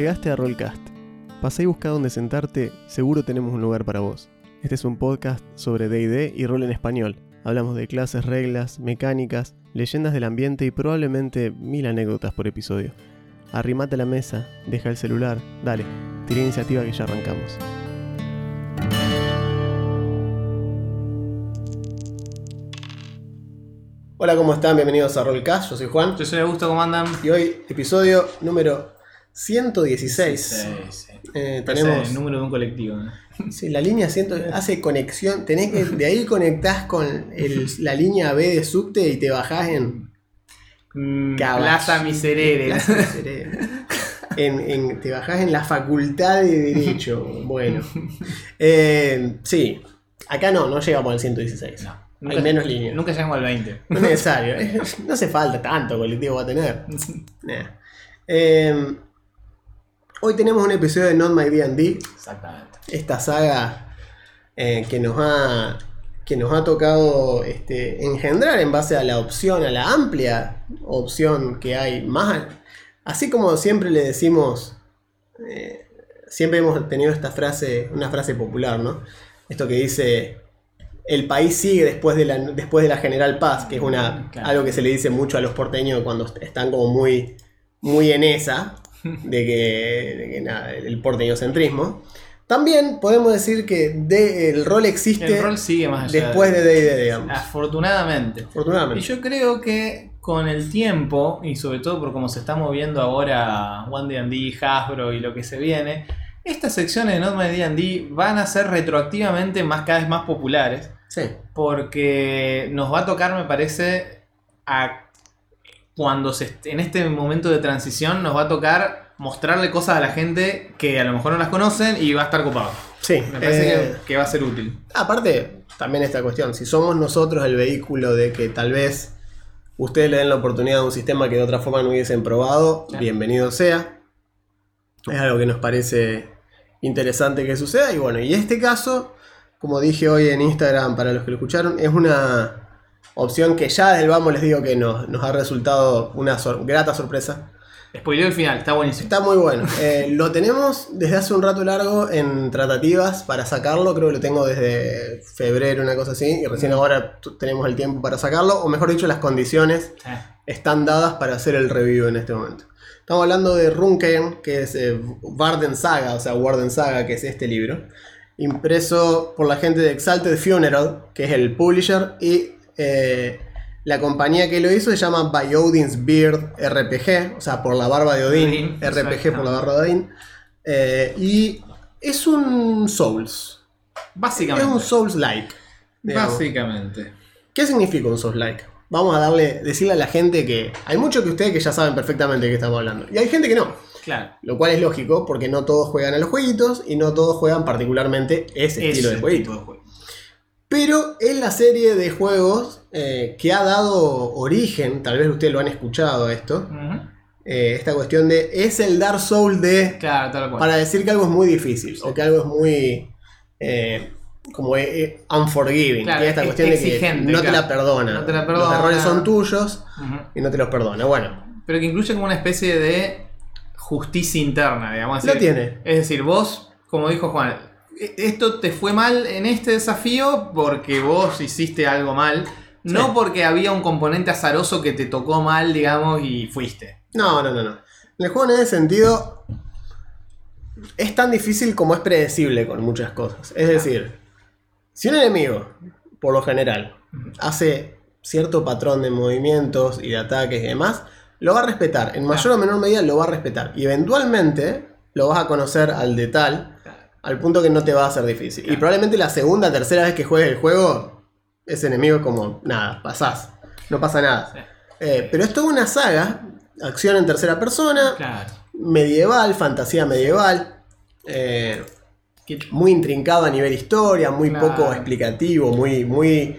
Llegaste a Rollcast. Pasá y busca dónde sentarte, seguro tenemos un lugar para vos. Este es un podcast sobre DD y rol en español. Hablamos de clases, reglas, mecánicas, leyendas del ambiente y probablemente mil anécdotas por episodio. Arrimate a la mesa, deja el celular, dale, tira iniciativa que ya arrancamos. Hola, ¿cómo están? Bienvenidos a Rollcast, yo soy Juan. Yo soy Augusto, ¿cómo andan? Y hoy, episodio número 116. Sí, sí. Eh, Parece tenemos el número de un colectivo. ¿no? Sí, la línea 100 hace conexión. Tenés que, de ahí conectás con el- la línea B de subte y te bajás en. Mm. Plaza Miserere. Plaza Miserere. En, en- te bajás en la facultad de Derecho. Bueno. Eh, sí. Acá no, no llegamos al 116. No, Hay menos líneas. Nunca llegamos al 20. No es necesario. No hace falta tanto colectivo va a tener. Nah. Eh, hoy tenemos un episodio de Not My D&D. Exactamente. esta saga eh, que nos ha que nos ha tocado este, engendrar en base a la opción, a la amplia opción que hay más. Así como siempre le decimos, eh, siempre hemos tenido esta frase, una frase popular, ¿no? Esto que dice, el país sigue después de la, después de la General Paz, que es una, algo que se le dice mucho a los porteños cuando están como muy, muy en esa, de que, de que nada, el porteñocentrismo. También podemos decir que de- el rol existe El rol sigue más allá. después de D&D, digamos. Afortunadamente. Y Afortunadamente. yo creo que con el tiempo, y sobre todo por cómo se está moviendo ahora One D&D, Hasbro y lo que se viene, estas secciones de Not My D&D van a ser retroactivamente más, cada vez más populares. Sí. porque nos va a tocar, me parece, a cuando se en este momento de transición nos va a tocar mostrarle cosas a la gente que a lo mejor no las conocen y va a estar copado. Sí. Me parece eh, que, que va a ser útil. Aparte, también esta cuestión, si somos nosotros el vehículo de que tal vez ustedes le den la oportunidad a un sistema que de otra forma no hubiesen probado, Claro. bienvenido sea. Es algo que nos parece interesante que suceda. Y bueno, y este caso, como dije hoy en Instagram para los que lo escucharon, es una opción que ya desde el vamos les digo que nos, nos ha resultado una sor- grata sorpresa. Spoileo el final, está buenísimo. Está muy bueno. Eh, lo tenemos desde hace un rato largo en tratativas para sacarlo. Creo que lo tengo desde febrero, una cosa así. Y recién ahora tenemos el tiempo para sacarlo. O mejor dicho, las condiciones están dadas para hacer el review en este momento. Estamos hablando de Runken, que es eh, Varden Saga, o sea, Warden Saga, que es este libro. Impreso por la gente de Exalted Funeral, que es el publisher. Y eh, la compañía que lo hizo se llama By Odin's Beard RPG, o sea, por la barba de Odín. RPG por la barba de Odín. Eh, y es un Souls. Es Básicamente. un Souls-like. digamos. Básicamente. ¿Qué significa un soft like? Vamos a darle, decirle a la gente que hay muchos que ustedes que ya saben perfectamente de qué estamos hablando. Y hay gente que no. Claro. Lo cual es lógico porque no todos juegan a los jueguitos y no todos juegan particularmente ese estilo de jueguito. tipo de juego. Pero es la serie de juegos eh, que ha dado origen, tal vez ustedes lo han escuchado esto, eh, esta cuestión de es el Dark Soul de Claro, tal cual. para decir que algo es muy difícil o que algo es muy eh, como unforgiving. Claro, esta es cuestión de exigente, que no te la perdona. No te la Los perdona. errores son tuyos y no te los perdona. Bueno, Pero que incluye como una especie de justicia interna, digamos. lo así. tiene. Es decir, vos, como dijo Juan, esto te fue mal en este desafío porque vos hiciste algo mal, no porque había un componente azaroso que te tocó mal, digamos, y fuiste. No, no, no, no. El juego en ese sentido es tan difícil como es predecible con muchas cosas. Es decir, si un enemigo, por lo general, hace cierto patrón de movimientos y de ataques y demás, lo va a respetar. En mayor o menor medida lo va a respetar. Y eventualmente lo vas a conocer al de tal, al punto que no te va a ser difícil. Y probablemente la segunda, tercera vez que juegues el juego, ese enemigo es como, nada, pasás. No pasa nada. Sí. Eh, pero es toda una saga, acción en tercera persona, Claro. medieval, fantasía medieval, eh, muy intrincado a nivel historia, muy Claro. poco explicativo, muy, muy,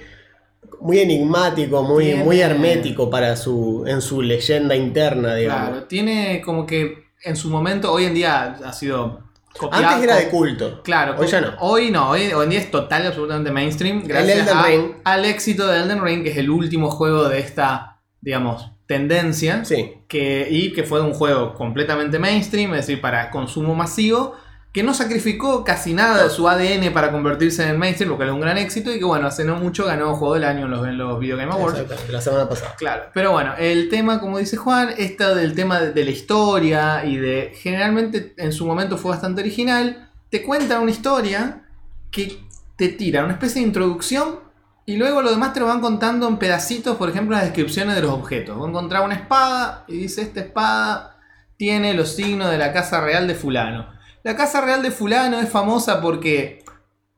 muy enigmático, muy, Tiene- muy hermético para su, en su leyenda interna, digamos. Claro, tiene como que en su momento, hoy en día ha sido copiado. Antes era de culto. Claro, Hoy ya no. Hoy no, hoy, hoy en día es total y absolutamente mainstream. Gracias a- al éxito de Elden Ring, que es el último juego de esta digamos, tendencia. Sí. Que, y que fue un juego completamente mainstream, es decir, para consumo masivo, que no sacrificó casi nada de su ADN para convertirse en el mainstream, lo que es un gran éxito, y que bueno, hace no mucho ganó Juego del Año en los, en los Video Game Awards. La semana pasada. Claro, pero bueno, el tema, como dice Juan, está del tema de, de la historia y de. Generalmente en su momento fue bastante original. Te cuenta una historia que te tira una especie de introducción y luego lo demás te lo van contando en pedacitos, por ejemplo, las descripciones de los objetos. Vos encontrás una espada y dice: Esta espada tiene los signos de la casa real de Fulano. La casa real de Fulano es famosa porque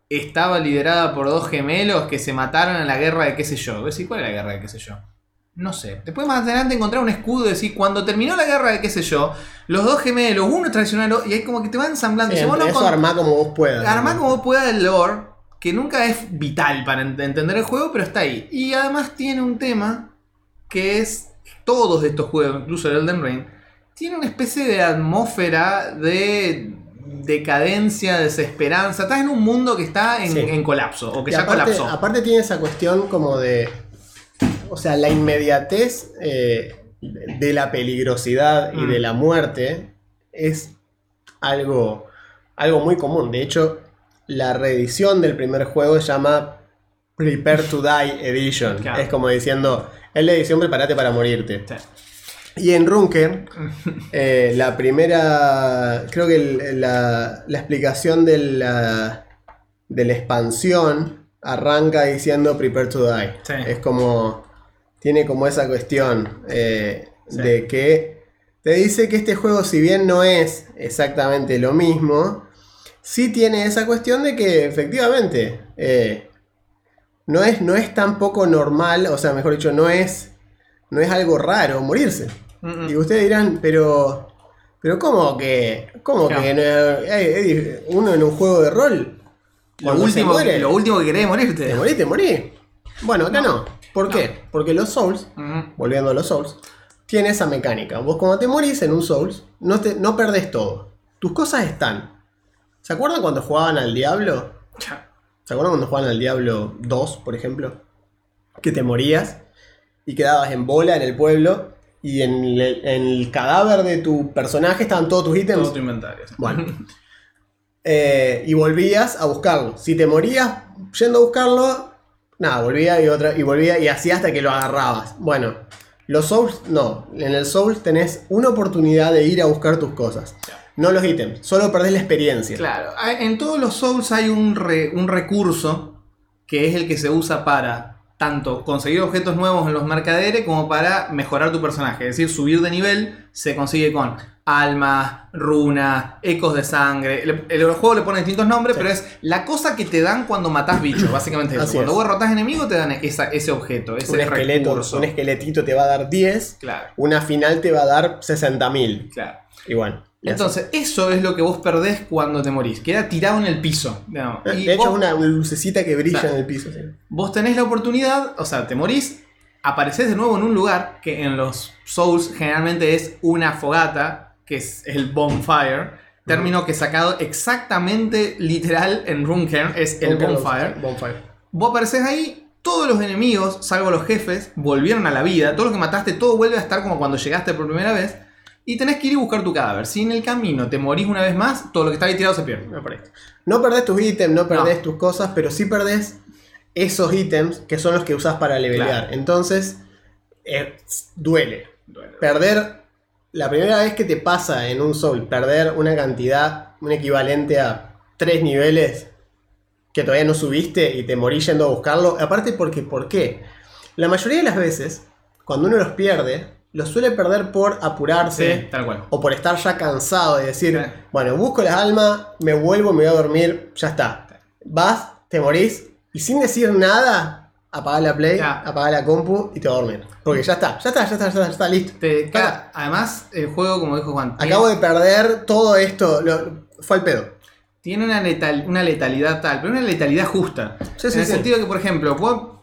estaba liderada por dos gemelos que se mataron en la guerra de qué sé yo. Decir, ¿cuál es la guerra de qué sé yo? No sé. Después más adelante encontrar un escudo y decir, cuando terminó la guerra de qué sé yo, los dos gemelos, uno traicionaron y ahí como que te van ensamblando. Sí, vos no eso con- armá como vos puedas. Armá como vos puedas el lore, que nunca es vital para ent- entender el juego, pero está ahí. Y además tiene un tema que es todos estos juegos, incluso el Elden Ring, tiene una especie de atmósfera de decadencia, desesperanza. Estás en un mundo que está en, Sí. en colapso, o que Y ya aparte, colapsó. aparte tiene esa cuestión como de. O sea, la inmediatez eh, de la peligrosidad y Mm. de la muerte es algo, algo muy común. De hecho, la reedición del primer juego se llama Prepare to Die Edition. Claro. Es como diciendo, es la edición Prepárate para morirte. Sí. Y en Runker, eh, la primera, creo que el- la, la explicación de la, de la expansión arranca diciendo Prepare to Die. Sí. Es como, tiene como esa cuestión eh, Sí. de que te dice que este juego, si bien no es exactamente lo mismo, sí tiene esa cuestión de que efectivamente eh, no, es, no es tan poco normal, o sea, mejor dicho, no es, no es algo raro morirse. Mm, mm. Y ustedes dirán, pero. Pero ¿cómo que. ¿Cómo Claro. que no, hay- uno en un juego de rol? Lo último, muere, lo último que querés es morirte. ¿Te morís? ¿Te morís? Bueno, acá no. ¿Por qué? Porque los Souls, Ujú. volviendo a los Souls, tiene esa mecánica. Vos cuando te morís en un Souls, no, te, no perdés todo. Tus cosas están. ¿Se acuerdan cuando jugaban al Diablo? Ya. ¿Se acuerdan cuando jugaban al Diablo 2, por ejemplo? Que te morías y quedabas en bola en el pueblo y en el, en el cadáver de tu personaje estaban todos tus ítems. Todo tu inventario. sí. Bueno. Eh, y volvías a buscarlo. Si te morías yendo a buscarlo, nada, volvía y otra, y volvía y así hasta que lo agarrabas. Bueno, los Souls, no. En el Souls tenés una oportunidad de ir a buscar tus cosas. No los ítems, solo perdés la experiencia. Claro, hay- en todos los Souls hay un, re- un recurso que es el que se usa para tanto conseguir objetos nuevos en los mercaderes como para mejorar tu personaje. Es decir, subir de nivel se consigue con almas, runas, ecos de sangre. Le- El, juego le pone distintos nombres, Sí. pero es la cosa que te dan cuando matás bichos, básicamente eso. Así Cuando es. vos derrotás enemigos te dan esa- ese objeto, ese un, esqueleto, recurso. un esqueletito te va a dar 10, Claro, una final te va a dar 60.000. claro. Y bueno. Entonces, eso es lo que vos perdés cuando te morís. Queda tirado en el piso. Y de hecho, vos- una, lucecita que brilla Claro. en el piso. sí. Vos tenés la oportunidad, o sea, te morís, apareces de nuevo en un lugar que en los Souls generalmente es una fogata, que es el bonfire, término que sacado exactamente literal en Runecairn es el bonfire. bonfire. Vos apareces ahí, todos los enemigos, salvo los jefes, volvieron a la vida, todo lo que mataste, todo vuelve a estar como cuando llegaste por primera vez. Y tenés que ir y buscar tu cadáver. Si en el camino te morís una vez más, todo lo que está ahí tirado se pierde. Me parece. No perdés tus ítems, no perdés tus cosas, pero sí perdés esos ítems que son los que usás para levelear. Claro. Entonces, eh, duele. Perder, la primera vez que te pasa en un soul, perder una cantidad, un equivalente a tres niveles que todavía no subiste y te morís yendo a buscarlo. Aparte porque, ¿por qué? La mayoría de las veces, cuando uno los pierde, los suele perder por apurarse Sí, tal cual. o por estar ya cansado de decir, Sí. bueno, busco las almas, me vuelvo, me voy a dormir, ya está. Vas, te morís y sin decir nada, apagá la play, Ya. apagá la compu y te vas a dormir. Porque ya está, ya está, ya está, ya está, ya está, listo. Te- Acá- además, el juego, como dijo Juan, Acabo de perder todo esto, lo- fue al pedo. tiene una, letal- una letalidad tal, pero una letalidad justa. Sí, en el sentido que, por ejemplo, vos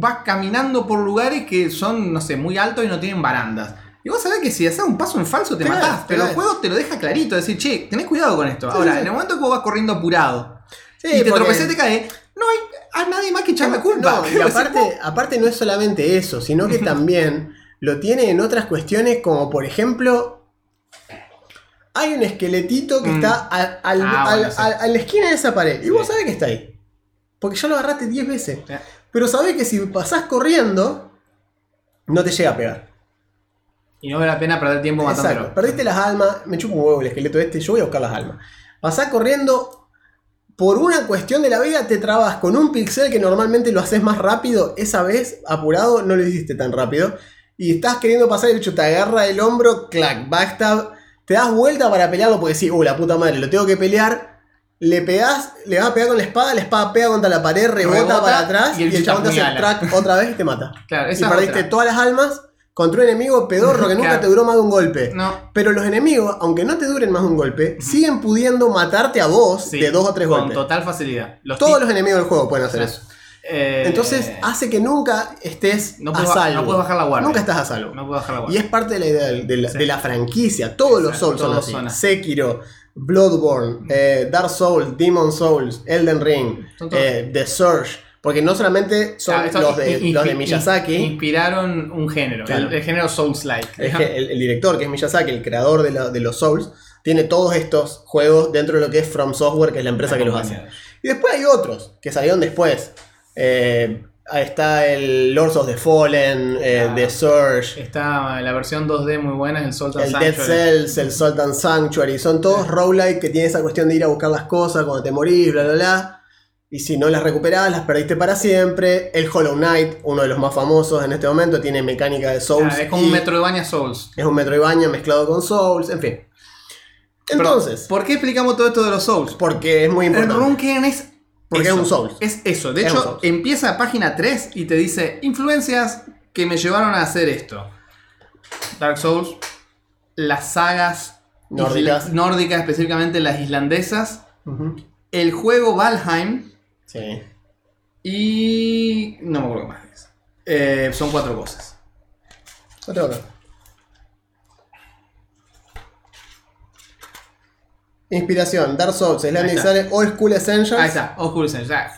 vas caminando por lugares que son, no sé, muy altos y no tienen barandas. Y vos sabés que si haces un paso en falso te Te matás, te pero el juego te lo deja clarito, decir, che, tenés cuidado con esto. Sí, Ahora, sí. en el momento que vos vas corriendo apurado y te tropecé y te caes, no hay a nadie más que echar la culpa. No, y aparte, aparte no es solamente eso, sino que también lo tiene en otras cuestiones, como por ejemplo, hay un esqueletito que Mm. está al- al- Ah, al- bueno, al- a la esquina de esa pared. Y vos sabés que está ahí. Porque ya lo agarraste 10 veces. Pero sabés que si pasás corriendo, no te llega a pegar. Y no vale la pena perder tiempo Exacto. matándolo. Perdiste las almas, me chupo un huevo el esqueleto este, yo voy a buscar las almas. Pasás corriendo, por una cuestión de la vida te trabas con un pixel que normalmente lo haces más rápido, esa vez, apurado, no lo hiciste tan rápido. Y estás queriendo pasar el bicho, te agarra el hombro, clac, backstab, te das vuelta para pelearlo porque sí, uh, la puta madre, lo tengo que pelear. Le pegás, le vas a pegar con la espada, la espada pega contra la pared, rebota, Rebota, para atrás y y el el, chabón te hace apuñala. track otra vez y te mata. Claro, y esa es perdiste otra. todas las almas contra un enemigo pedorro que nunca Claro. te duró más de un golpe. No, Pero los enemigos, aunque no te duren más de un golpe, siguen pudiendo matarte a vos sí, de dos o tres con golpes. total facilidad. Los Todos los enemigos del juego pueden hacer eso. Eh, Entonces hace que nunca estés no a puedes, salvo. no puedes bajar la guardia. Nunca estás a salvo. No puedo bajar la Y guardia. es parte de la idea de, de la, Sí. de la franquicia. Todos los Souls son todos así. son así. Sekiro, Bloodborne, eh, Dark Souls, Demon Souls, Elden Ring, eh, The Surge. Porque no solamente son Claro, esto los, de, los Miyazaki. Inspiraron un género, Claro. el, el género Souls-like. El, el director, que es Miyazaki, el creador de, la- de los Souls, tiene todos estos juegos dentro de lo que es From Software, que es la empresa que los hace. Y después hay otros que salieron después. Eh, está el Lords of the Fallen, eh, Ah. The Surge, Está la versión 2D muy buena, el Salt and el Dead Sanctuary. Cells, el Sultan Sanctuary. Son todos roguelike que tienen esa cuestión de ir a buscar las cosas cuando te morís, bla, bla, bla. Y si no las recuperás, las perdiste para siempre. El Hollow Knight, uno de los más famosos en este momento, tiene mecánica de Souls. Ah, es como y un Metroidvania Souls. Es un Metroidvania mezclado con Souls, en fin. Entonces, Pero, ¿por qué explicamos todo esto de los Souls? porque es muy El importante. Runken es. Porque eso, es un Souls. Es eso. De Es hecho, empieza página 3 y te dice influencias que me llevaron a hacer esto. Dark Souls, las sagas Nórdicas. nórdicas, específicamente las islandesas, el juego Valheim Sí. y. no me acuerdo más. Eh, son cuatro cosas. Otro acá. Inspiración, Dark Souls, está. Design, Old School Essentials. Ahí está, Oscuro Essentials. O sea,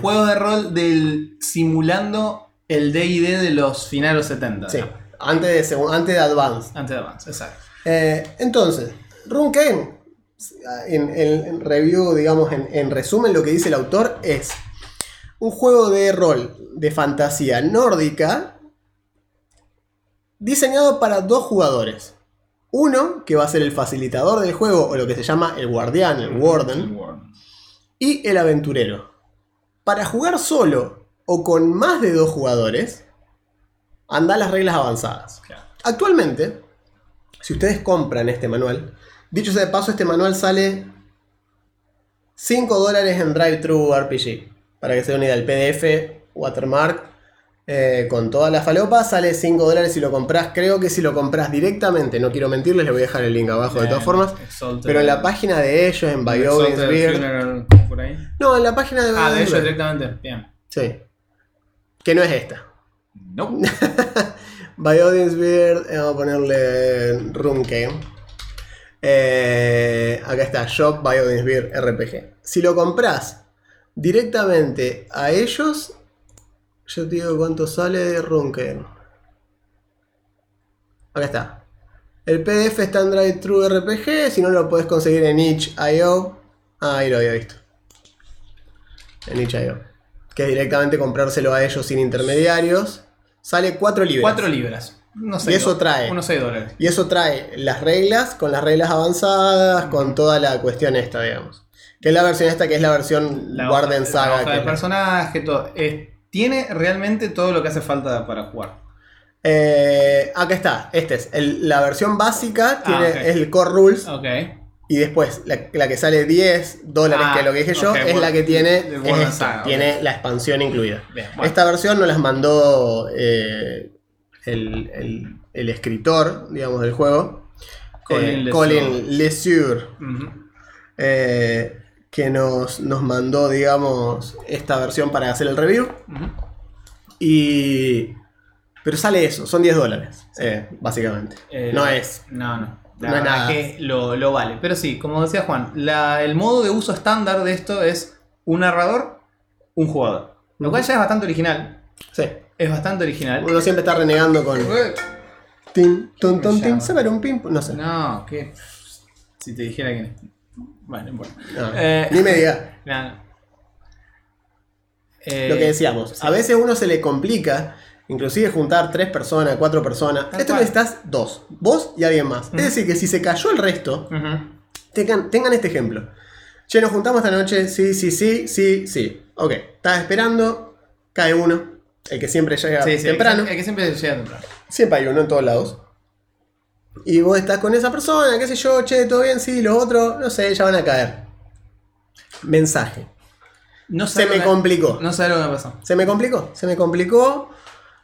juego, de rol del simulando el DD de los finales 70. Sí, ¿no? antes de, antes de Advance. Antes de Advance, exacto. Eh, entonces, Runken, en, en- en review, digamos, en, en resumen, lo que dice el autor es un juego de rol de fantasía nórdica diseñado para dos jugadores. Uno, que va a ser el facilitador del juego, o lo que se llama el guardián, el warden, y el aventurero. Para jugar solo o con más de dos jugadores, anda las reglas avanzadas. Actualmente, si ustedes compran este manual, dicho sea de paso, este manual sale 5 dólares en Drive-Thru RPG. Para que se den una idea, el PDF, Watermark, eh, con toda la falopa, sale 5 dólares si lo compras. Creo que si lo compras directamente, no quiero mentirles, les voy a dejar el link abajo de todas formas. Pero en la página de ellos, en ahí. No, en la página de Ah, de ellos directamente. Bien. Sí. Que no es esta. No. Biodins Beard, eh, vamos a ponerle Runke. Eh, acá está, Shop Biodins Beard RPG. Si lo compras directamente a ellos, yo te digo cuánto sale de Runke. Acá está. El PDF está en Drive True RPG, si no lo puedes conseguir en itch.io. Ah, ahí lo había visto. En itch.io. Que es directamente comprárselo a ellos sin intermediarios. Sale 4 libras. 4 libras. No sé. Y eso trae. Unos 6 dólares. Y eso trae las reglas, con las reglas avanzadas, con toda la cuestión esta, digamos. Que es la versión esta, que es la versión La hoja- Saga. La hoja que de personaje, todo. Tiene realmente todo lo que hace falta para jugar. Eh, acá está, este es el- la versión básica, tiene, Ah, es el Core Rules. Y después, la, la que sale 10 dólares, Ah, que es lo que dije yo, es bueno, la que tiene, es esta, tiene la expansión incluida. Bien, bueno. Esta versión nos las mandó eh, el, el- el escritor, digamos, del juego. Colin eh. Colin eh, que nos, nos mandó, digamos, esta versión para hacer el review. Y. Pero sale eso, son 10 dólares, eh, básicamente. Eh, no es. No, no. La No es nada. que lo, lo vale. Pero sí, como decía Juan, la- el modo de uso estándar de esto es un narrador, un jugador. Lo cual ya es bastante original. Sí. Es bastante original. Uno siempre está renegando con. Tin, ton, ton, tin, saber un pim. No sé. No, que. Si te dijera que. Bueno, no importa. No, Eh, Ni me diga. No, no. Eh, Lo que decíamos, a veces uno se le complica, inclusive juntar tres personas, cuatro personas. Tal Esto cual. necesitas dos, vos y alguien más. Es decir, que si se cayó el resto, tengan, tengan este ejemplo. Che, nos juntamos esta noche, sí, sí, sí, sí, sí. Ok, estás esperando, cae uno, el que siempre llega Sí, sí, temprano. El que, el que siempre llega temprano. Siempre hay uno en todos lados. Y vos estás con esa persona, qué sé yo, che, todo bien, sí, los otros, no sé, ya van a caer. Mensaje. No Se me que- complicó. No sabe lo que me pasó. Se me complicó, se me complicó.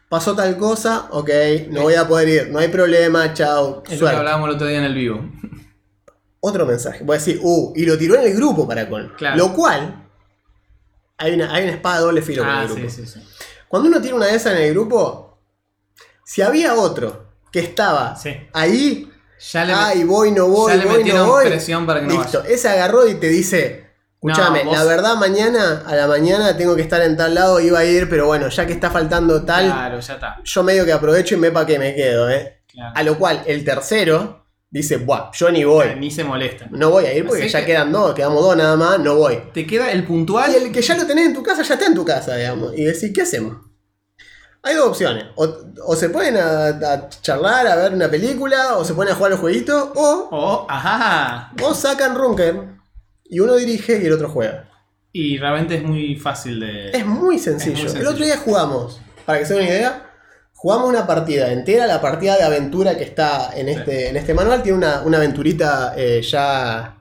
Pasó tal cosa, ok, no voy a poder ir, no hay problema, chao, Es lo que hablábamos el otro día en el vivo. Otro mensaje, voy a decir, uh, y lo tiró en el grupo para con. Claro. Lo cual, hay una, hay una espada doble filo con Ah, el grupo. sí, sí, sí. Cuando uno tiene una de esas en el grupo, si había otro que estaba Sí. ahí, Ya le, ay, voy, no voy, ya le voy, metieron no voy. presión para que no Listo, vaya. ese agarró y te dice, escúchame, No, vos- la verdad mañana, a la mañana tengo que estar en tal lado, iba a ir, pero bueno, ya que está faltando tal, Claro, ya está. yo medio que aprovecho y me para que me quedo, ¿eh? Claro. A lo cual el tercero dice, buah, yo ni voy. Ni se molesta. No voy a ir porque Así ya que- quedan dos, quedamos dos nada más, no voy. Te queda el puntual. Y el que ya lo tenés en tu casa, ya está en tu casa, digamos. Y decís, ¿qué hacemos? Hay dos opciones. O, o se ponen a, a charlar, a ver una película, o se ponen a jugar los jueguitos, o, Oh, ajá. o sacan Runker y uno dirige y el otro juega. Y realmente es muy fácil de. Es muy sencillo. Es muy El otro día jugamos, para que se den una idea, jugamos una partida entera, la partida de aventura que está en este, en este manual. Tiene una, una aventurita eh, ya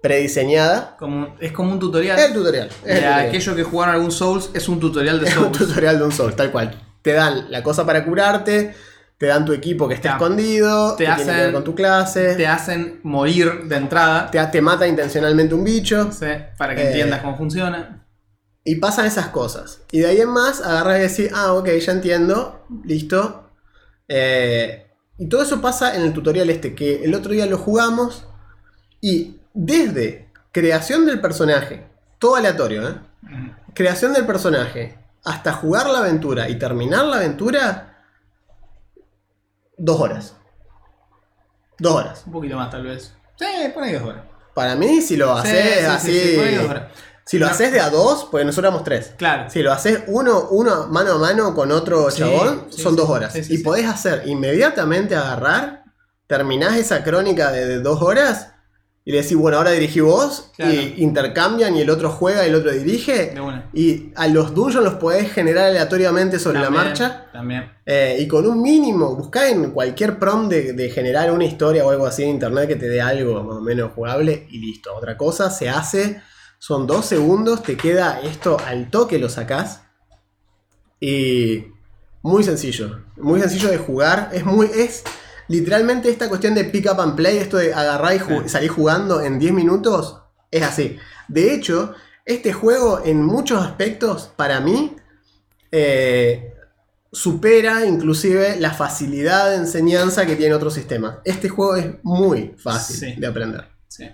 prediseñada. Como, es como un tutorial. Es el tutorial. es el tutorial. aquellos que jugaron algún Souls, es un tutorial de Es un Souls. tutorial de un Soul, tal cual. Te dan la cosa para curarte, te dan tu equipo que está Te- escondido, te que tiene que ver hacen- con tu clase, Te hacen morir de entrada. te, te mata intencionalmente un bicho, ¿sí? Para que Eh, entiendas cómo funciona. y pasan esas cosas. Y de ahí en más agarras y decís, ah, ok, ya entiendo, listo. Eh, y todo eso pasa en el tutorial este, que el otro día lo jugamos, y desde creación del personaje, todo aleatorio, ¿eh? creación del personaje hasta jugar la aventura y terminar la aventura, dos horas. Dos horas. Un poquito más, tal vez. Sí, pon ahí dos horas. Para mí, si lo haces sí, sí, así. sí, pon ahí dos horas. si lo No. haces de a dos, porque nosotros éramos tres. Claro. Si lo haces uno, uno mano a mano con otro chabón, son dos horas. Y podés hacer inmediatamente agarrar, terminás esa crónica de, de dos horas y le decís, bueno, ahora dirigí vos, Claro. y intercambian y el otro juega y el otro dirige. De una. Y a los dungeons los podés generar aleatoriamente sobre la marcha. También. eh, y con un mínimo, buscá en cualquier prom de, de generar una historia o algo así en internet que te dé algo más o menos jugable y listo. Otra cosa, se hace, son dos segundos, te queda esto al toque, lo sacás. Y muy sencillo, muy sencillo de jugar. Es muy, es literalmente esta cuestión de pick up and play, esto de agarrar y ju- salir jugando en 10 minutos, es así. De hecho, este juego en muchos aspectos, para mí, eh, supera inclusive la facilidad de enseñanza que tiene otros sistemas. Este juego es muy fácil Sí. de aprender, Sí.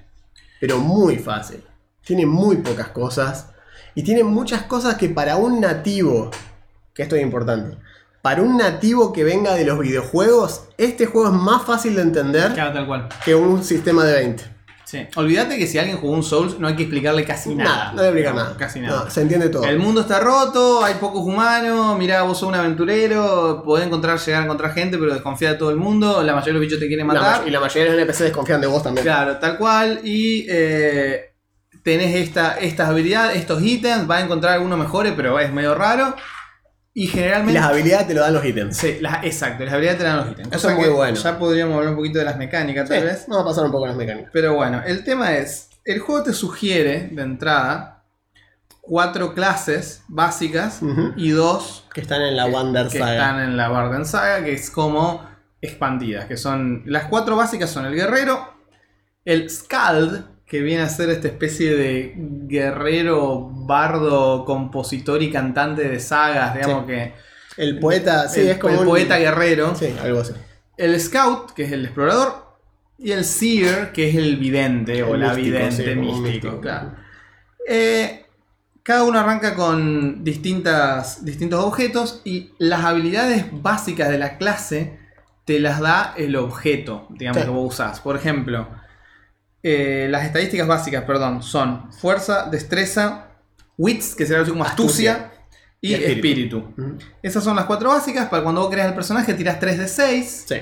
pero muy fácil. Tiene muy pocas cosas y tiene muchas cosas que para un nativo, que esto es importante, para un nativo que venga de los videojuegos, este juego es más fácil de entender Claro, tal cual. que un sistema de 20. Sí. Olvídate que si alguien jugó un Souls, no hay que explicarle casi nada. Nada, no voy a explicar nada. Casi nada. No, se entiende todo. El mundo está roto, hay pocos humanos, mirá, vos sos un aventurero, podés encontrar, llegar a encontrar gente, pero desconfía de todo el mundo, la mayoría de los bichos te quieren La matar. may- y la mayoría de los NPC desconfían de vos también. Claro, tal cual. Y eh, tenés esta, estas habilidades, estos ítems, vas a encontrar algunos mejores, pero es medio raro. Y generalmente... las habilidades te lo dan los ítems. Sí, las- exacto, las habilidades te dan los ítems. Eso Cosa es muy que bueno. Ya podríamos hablar un poquito de las mecánicas, tal Sí, vez. Vamos a pasar un poco a las mecánicas. Pero bueno, el tema es, el juego te sugiere de entrada cuatro clases básicas y dos Que están en la Wander que Saga. están en la Barden Saga, que es como expandidas, que son las cuatro básicas son el guerrero, el Skald, que viene a ser esta especie de guerrero, bardo, compositor y cantante de sagas, digamos Sí. que El poeta, sí, el, es como el un- poeta guerrero, Sí, algo así. el Scout, que es el explorador, y el Seer, que es el vidente o la místico, vidente sí, místico. místico. claro. Eh, cada uno arranca con distintas, distintos objetos y las habilidades básicas de la clase te las da el objeto, digamos, Sí. que vos usás. Por ejemplo, eh, las estadísticas básicas, perdón, son fuerza, destreza, wits, que será algo así como astucia, Astucia. y, Y espíritu. Esas son las cuatro básicas. Para cuando vos creas el personaje, tiras 3 de 6. Sí.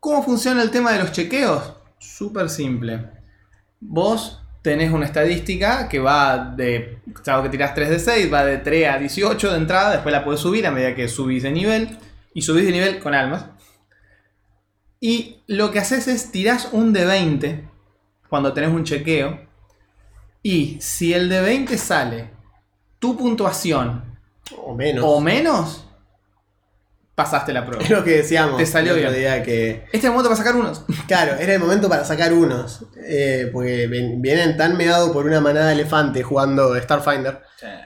¿Cómo funciona el tema de los chequeos? Súper simple. Vos tenés una estadística que va de. Sabes que tirás 3 de 6, va de 3 a 18 de entrada, después la podés subir a medida que subís de nivel. Y subís de nivel con almas. Y lo que haces es tirás un de 20 cuando tenés un chequeo. Y si el de 20 sale tu puntuación O menos. o menos, pasaste la prueba. Es lo que decíamos. Te salió bien. día que. Este es el momento para sacar unos. Claro, era el momento para sacar unos. eh, porque vienen tan meados por una manada de elefante jugando Starfinder.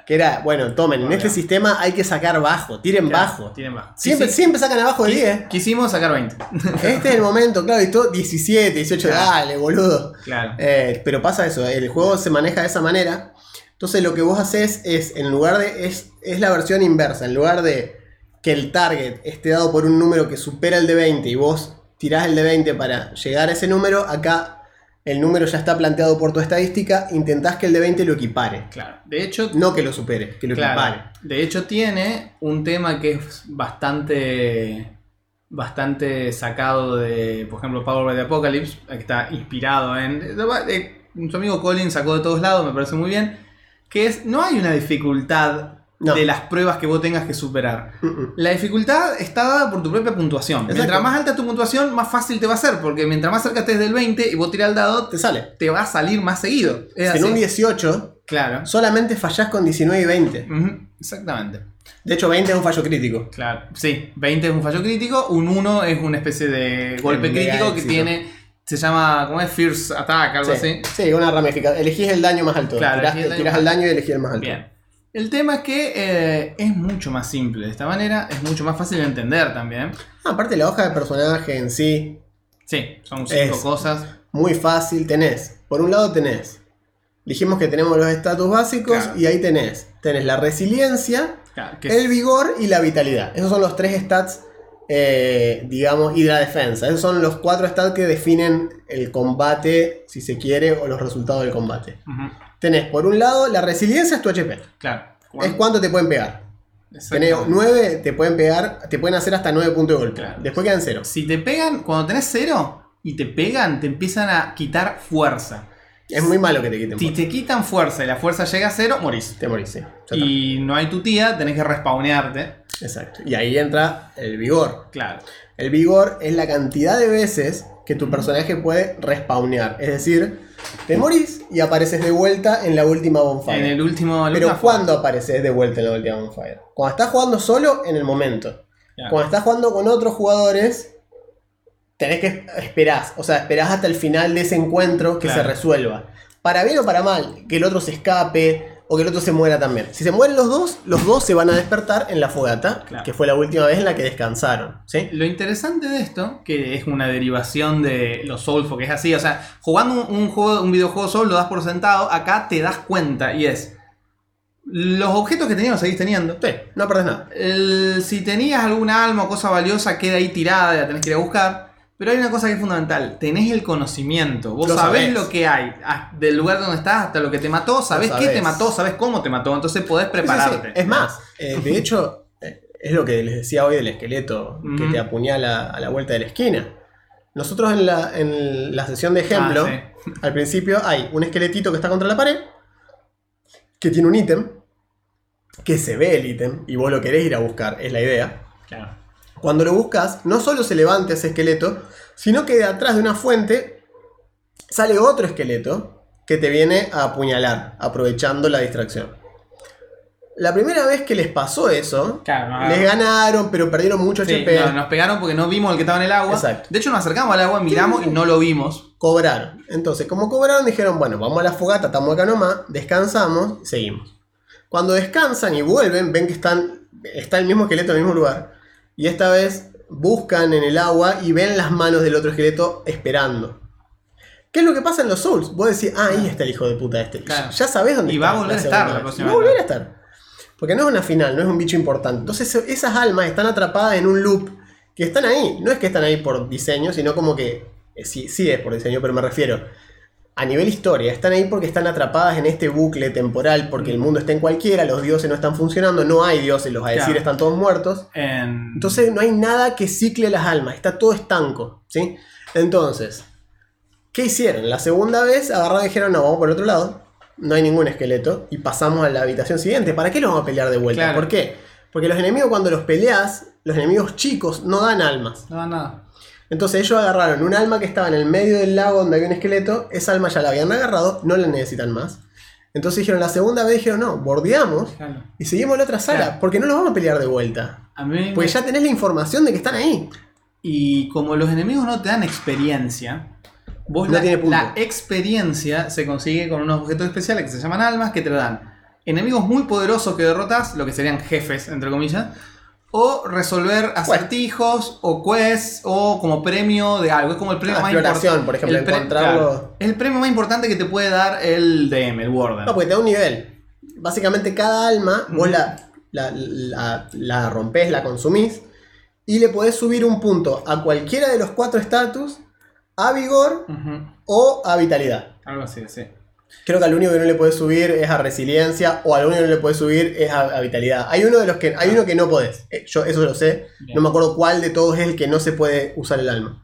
Que era, bueno, tomen, en este sistema hay que sacar bajo, tiren bajo. Tienen bajo. Siempre, Sí, sí. siempre sacan abajo de Qui- 10. Quisimos sacar 20. Este es el momento, claro, y todo 17, 18, Claro. dale, boludo. Claro. Eh, pero pasa eso, el juego se maneja de esa manera. Entonces lo que vos haces es, en lugar de, es, es la versión inversa, en lugar de que el target esté dado por un número que supera el de 20 y vos tirás el de 20 para llegar a ese número, acá el número ya está planteado por tu estadística, intentás que el de 20 lo equipare. Claro. De hecho, No que lo supere, que lo claro, equipare. de hecho tiene un tema que es bastante bastante sacado de, por ejemplo, Power by the Apocalypse, que está inspirado en su amigo Colin sacó de todos lados, me parece muy bien, que es no hay una dificultad No. de las pruebas que vos tengas que superar. La dificultad está dada por tu propia puntuación. Exacto. Mientras más alta tu puntuación, más fácil te va a ser, porque mientras más cerca estés del 20 y vos tirás el dado, Te sale. te va a salir más seguido. Es Si en un 18 Claro. solamente fallás con 19 y 20. Ujú, Exactamente. De hecho, 20 es un fallo crítico. Claro. Sí, 20 es un fallo crítico, un 1 es una especie de golpe El crítico que tiene. Se llama. ¿Cómo es? Fierce Attack, algo Sí, así. sí, una ramificación. Elegís el daño más alto. Claro, tirás elegís el daño tirás más el daño y elegís el más alto. Bien. El tema es que eh, es mucho más simple de esta manera, es mucho más fácil de entender también. Ah, aparte, la hoja de personaje en sí, Sí, son cinco Es- cosas. muy fácil. Tenés, por un lado tenés, dijimos que tenemos los estatus básicos Claro. y ahí tenés, tenés la resiliencia, Claro, el vigor y la vitalidad. Esos son los tres stats, eh, digamos, y la defensa. Esos son los cuatro stats que definen el combate, si se quiere, o los resultados del combate. Ujú, Tenés, por un lado, la resiliencia es tu HP. Claro. Es cuánto te pueden pegar. Tenés Exactamente. 9, te pueden pegar, te pueden hacer hasta 9 puntos de golpe. Claro. Después quedan 0. Si te pegan, cuando tenés cero y te pegan, te empiezan a quitar fuerza. Es muy malo que te quiten. Si fuerza. te quitan fuerza y la fuerza llega a cero, morís. Te morís, sí. Y no hay tu tía, tenés que respawnearte. Exacto. Y ahí entra el vigor. Claro. El vigor es la cantidad de veces que tu personaje puede respawnear. Es decir, te morís y apareces de vuelta en la última bonfire. En el último. Pero ¿cuándo apareces de vuelta en la última bonfire? Cuando estás jugando solo, en el momento. Cuando estás jugando con otros jugadores, tenés que esperás. O sea, esperás hasta el final de ese encuentro que Claro. se resuelva. Para bien o para mal, que el otro se escape o que el otro se muera también. Si se mueren los dos, los dos se van a despertar en la fogata, Claro. que fue la última vez en la que descansaron. ¿sí? Lo interesante de esto, que es una derivación de los Soulfo, que es así, o sea, jugando un, un juego, un videojuego Soul lo das por sentado, acá te das cuenta y es los objetos que tenías los seguís teniendo. Sí, no perdés nada. El- si tenías alguna alma o cosa valiosa, queda ahí tirada, la tenés que ir a buscar. Pero hay una cosa que es fundamental, tenés el conocimiento, vos Lo sabés, sabés. lo que hay, ah, del lugar donde estás hasta lo que te mató, sabés qué te mató, sabés cómo te mató, entonces podés Sí, sí, sí. prepararte. Es más, eh, de hecho, eh, es lo que les decía hoy del esqueleto que te apuñala a la vuelta de la esquina. Nosotros en la, en la sesión de ejemplo, Ah, al principio hay un esqueletito que está contra la pared, que tiene un ítem, que se ve el ítem, y vos lo querés ir a buscar, es la idea. Claro. Cuando lo buscas, no solo se levanta ese esqueleto, sino que de atrás de una fuente sale otro esqueleto que te viene a apuñalar, aprovechando la distracción. La primera vez que les pasó eso, Claro, no, les ganaron, pero perdieron mucho Sí, HP. no, nos pegaron porque no vimos el que estaba en el agua. Exacto. De hecho, nos acercamos al agua, miramos y no lo vimos. Cobraron. Entonces, como cobraron, dijeron, bueno, vamos a la fogata, estamos acá nomás, descansamos y seguimos. Cuando descansan y vuelven, ven que están, está el mismo esqueleto en el mismo lugar. Y esta vez buscan en el agua y ven las manos del otro esqueleto esperando. ¿Qué es lo que pasa en los Souls? Vos decís, ah, ahí está el hijo de puta este. Claro. Ya sabés dónde Y está. va a volver a estar la vez. próxima Y va a vez. volver a estar. Porque no es una final, no es un bicho importante. Entonces esas almas están atrapadas en un loop que están ahí. No es que están ahí por diseño, sino como que eh, sí, sí es por diseño, pero me refiero a nivel historia. Están ahí porque están atrapadas en este bucle temporal, porque el mundo está en cualquiera, los dioses no están funcionando, no hay dioses, los a decir Claro. están todos muertos. En- Entonces no hay nada que cicle las almas, está todo estanco, ¿sí? Entonces, ¿qué hicieron? La segunda vez agarraron y dijeron, no, vamos por el otro lado, no hay ningún esqueleto, y pasamos a la habitación siguiente. ¿Para qué los vamos a pelear de vuelta? Claro. ¿Por qué? Porque los enemigos cuando los peleas, los enemigos chicos no dan almas. No, nada. Entonces ellos agarraron un alma que estaba en el medio del lago donde había un esqueleto, esa alma ya la habían agarrado, no la necesitan más. Entonces dijeron, la segunda vez dijeron, no, bordeamos Claro. y seguimos la otra sala, Claro. porque no los vamos a pelear de vuelta. A mí Pues ya tenés la información de que están ahí. Y como los enemigos no te dan experiencia, vos No la, tiene punto. la experiencia se consigue con unos objetos especiales que se llaman almas que te lo dan. Enemigos muy poderosos que derrotas, lo que serían jefes, entre comillas, o resolver acertijos o quests o como premio de algo. Es como el premio Ah, más exploración, impor- por ejemplo, el encontrarlo. claro, es el premio más importante que te puede dar el DM, el Warden. No, porque te da un nivel. Básicamente cada alma, vos la, la, la- la rompés, la consumís, y le podés subir un punto a cualquiera de los cuatro estatus, a vigor o a vitalidad. Algo así, sí. Creo que al único que no le puedes subir es a resiliencia, o al único que no le puedes subir es a, a vitalidad. Hay uno de los que. Hay uno que no podés. Eh, Yo eso lo sé. Bien. No me acuerdo cuál de todos es el que no se puede usar el alma.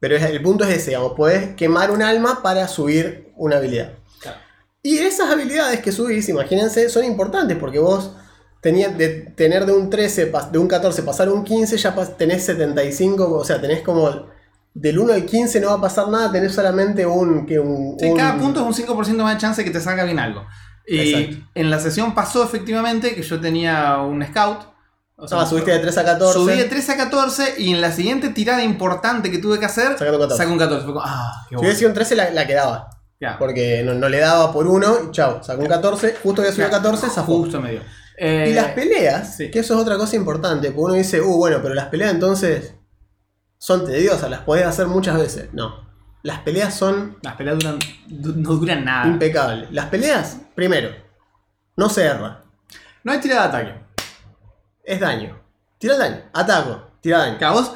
Pero es- el punto es ese, digamos, podés quemar un alma para subir una habilidad. Claro. Y esas habilidades que subís, imagínense, son importantes porque vos tenías de tener de un 13, pas- de un 14 pasar a un 15, ya tenés 75, o sea, tenés como del 1 al 15 no va a pasar nada, tenés solamente un... Que un, Sí, un- cada punto es un 5% más de chance de que te salga bien algo. Y Exacto. en la sesión pasó efectivamente que yo tenía un scout. O Ah, subiste de 3 a 14. Subí de 13 a 14 y en la siguiente tirada importante que tuve que hacer, un 14. saqué un 14. Fue como, ah, qué Si hubiera sido un 13 la, la quedaba. Ya, Porque no, no le daba por uno y chao, sacó un 14, justo había subido ya, 14, zafó. Justo medio. Eh, Y las peleas, sí. que eso es otra cosa importante, porque uno dice, uh, bueno, pero las peleas entonces son tediosas, las podés hacer muchas veces. No, las peleas son Las peleas duran, du- no duran nada. impecables. Las peleas, primero, no se erra, No hay tirada de ataque. es daño. Tira el daño, ataco, tira daño. A vos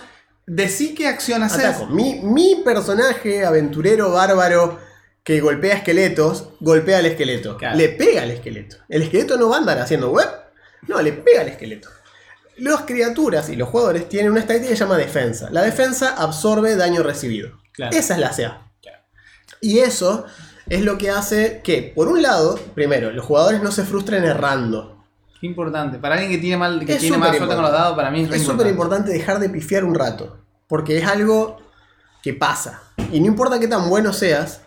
decí qué acción haces. Ataco. Mi, mi personaje aventurero bárbaro que golpea esqueletos, golpea al esqueleto. Claro. Le pega al esqueleto. El esqueleto no va a andar haciendo web. No, le pega al esqueleto. Las criaturas y los jugadores tienen una estadística que se llama defensa. La defensa absorbe daño recibido. Claro. Esa es la CA. Claro. Y eso es lo que hace que, por un lado, primero, los jugadores no se frustren errando. Qué importante. Para alguien que tiene, mal, que Es tiene mala suerte con los dados, para mí es súper importante dejar de pifiar un rato. Porque es algo que pasa. Y no importa qué tan bueno seas,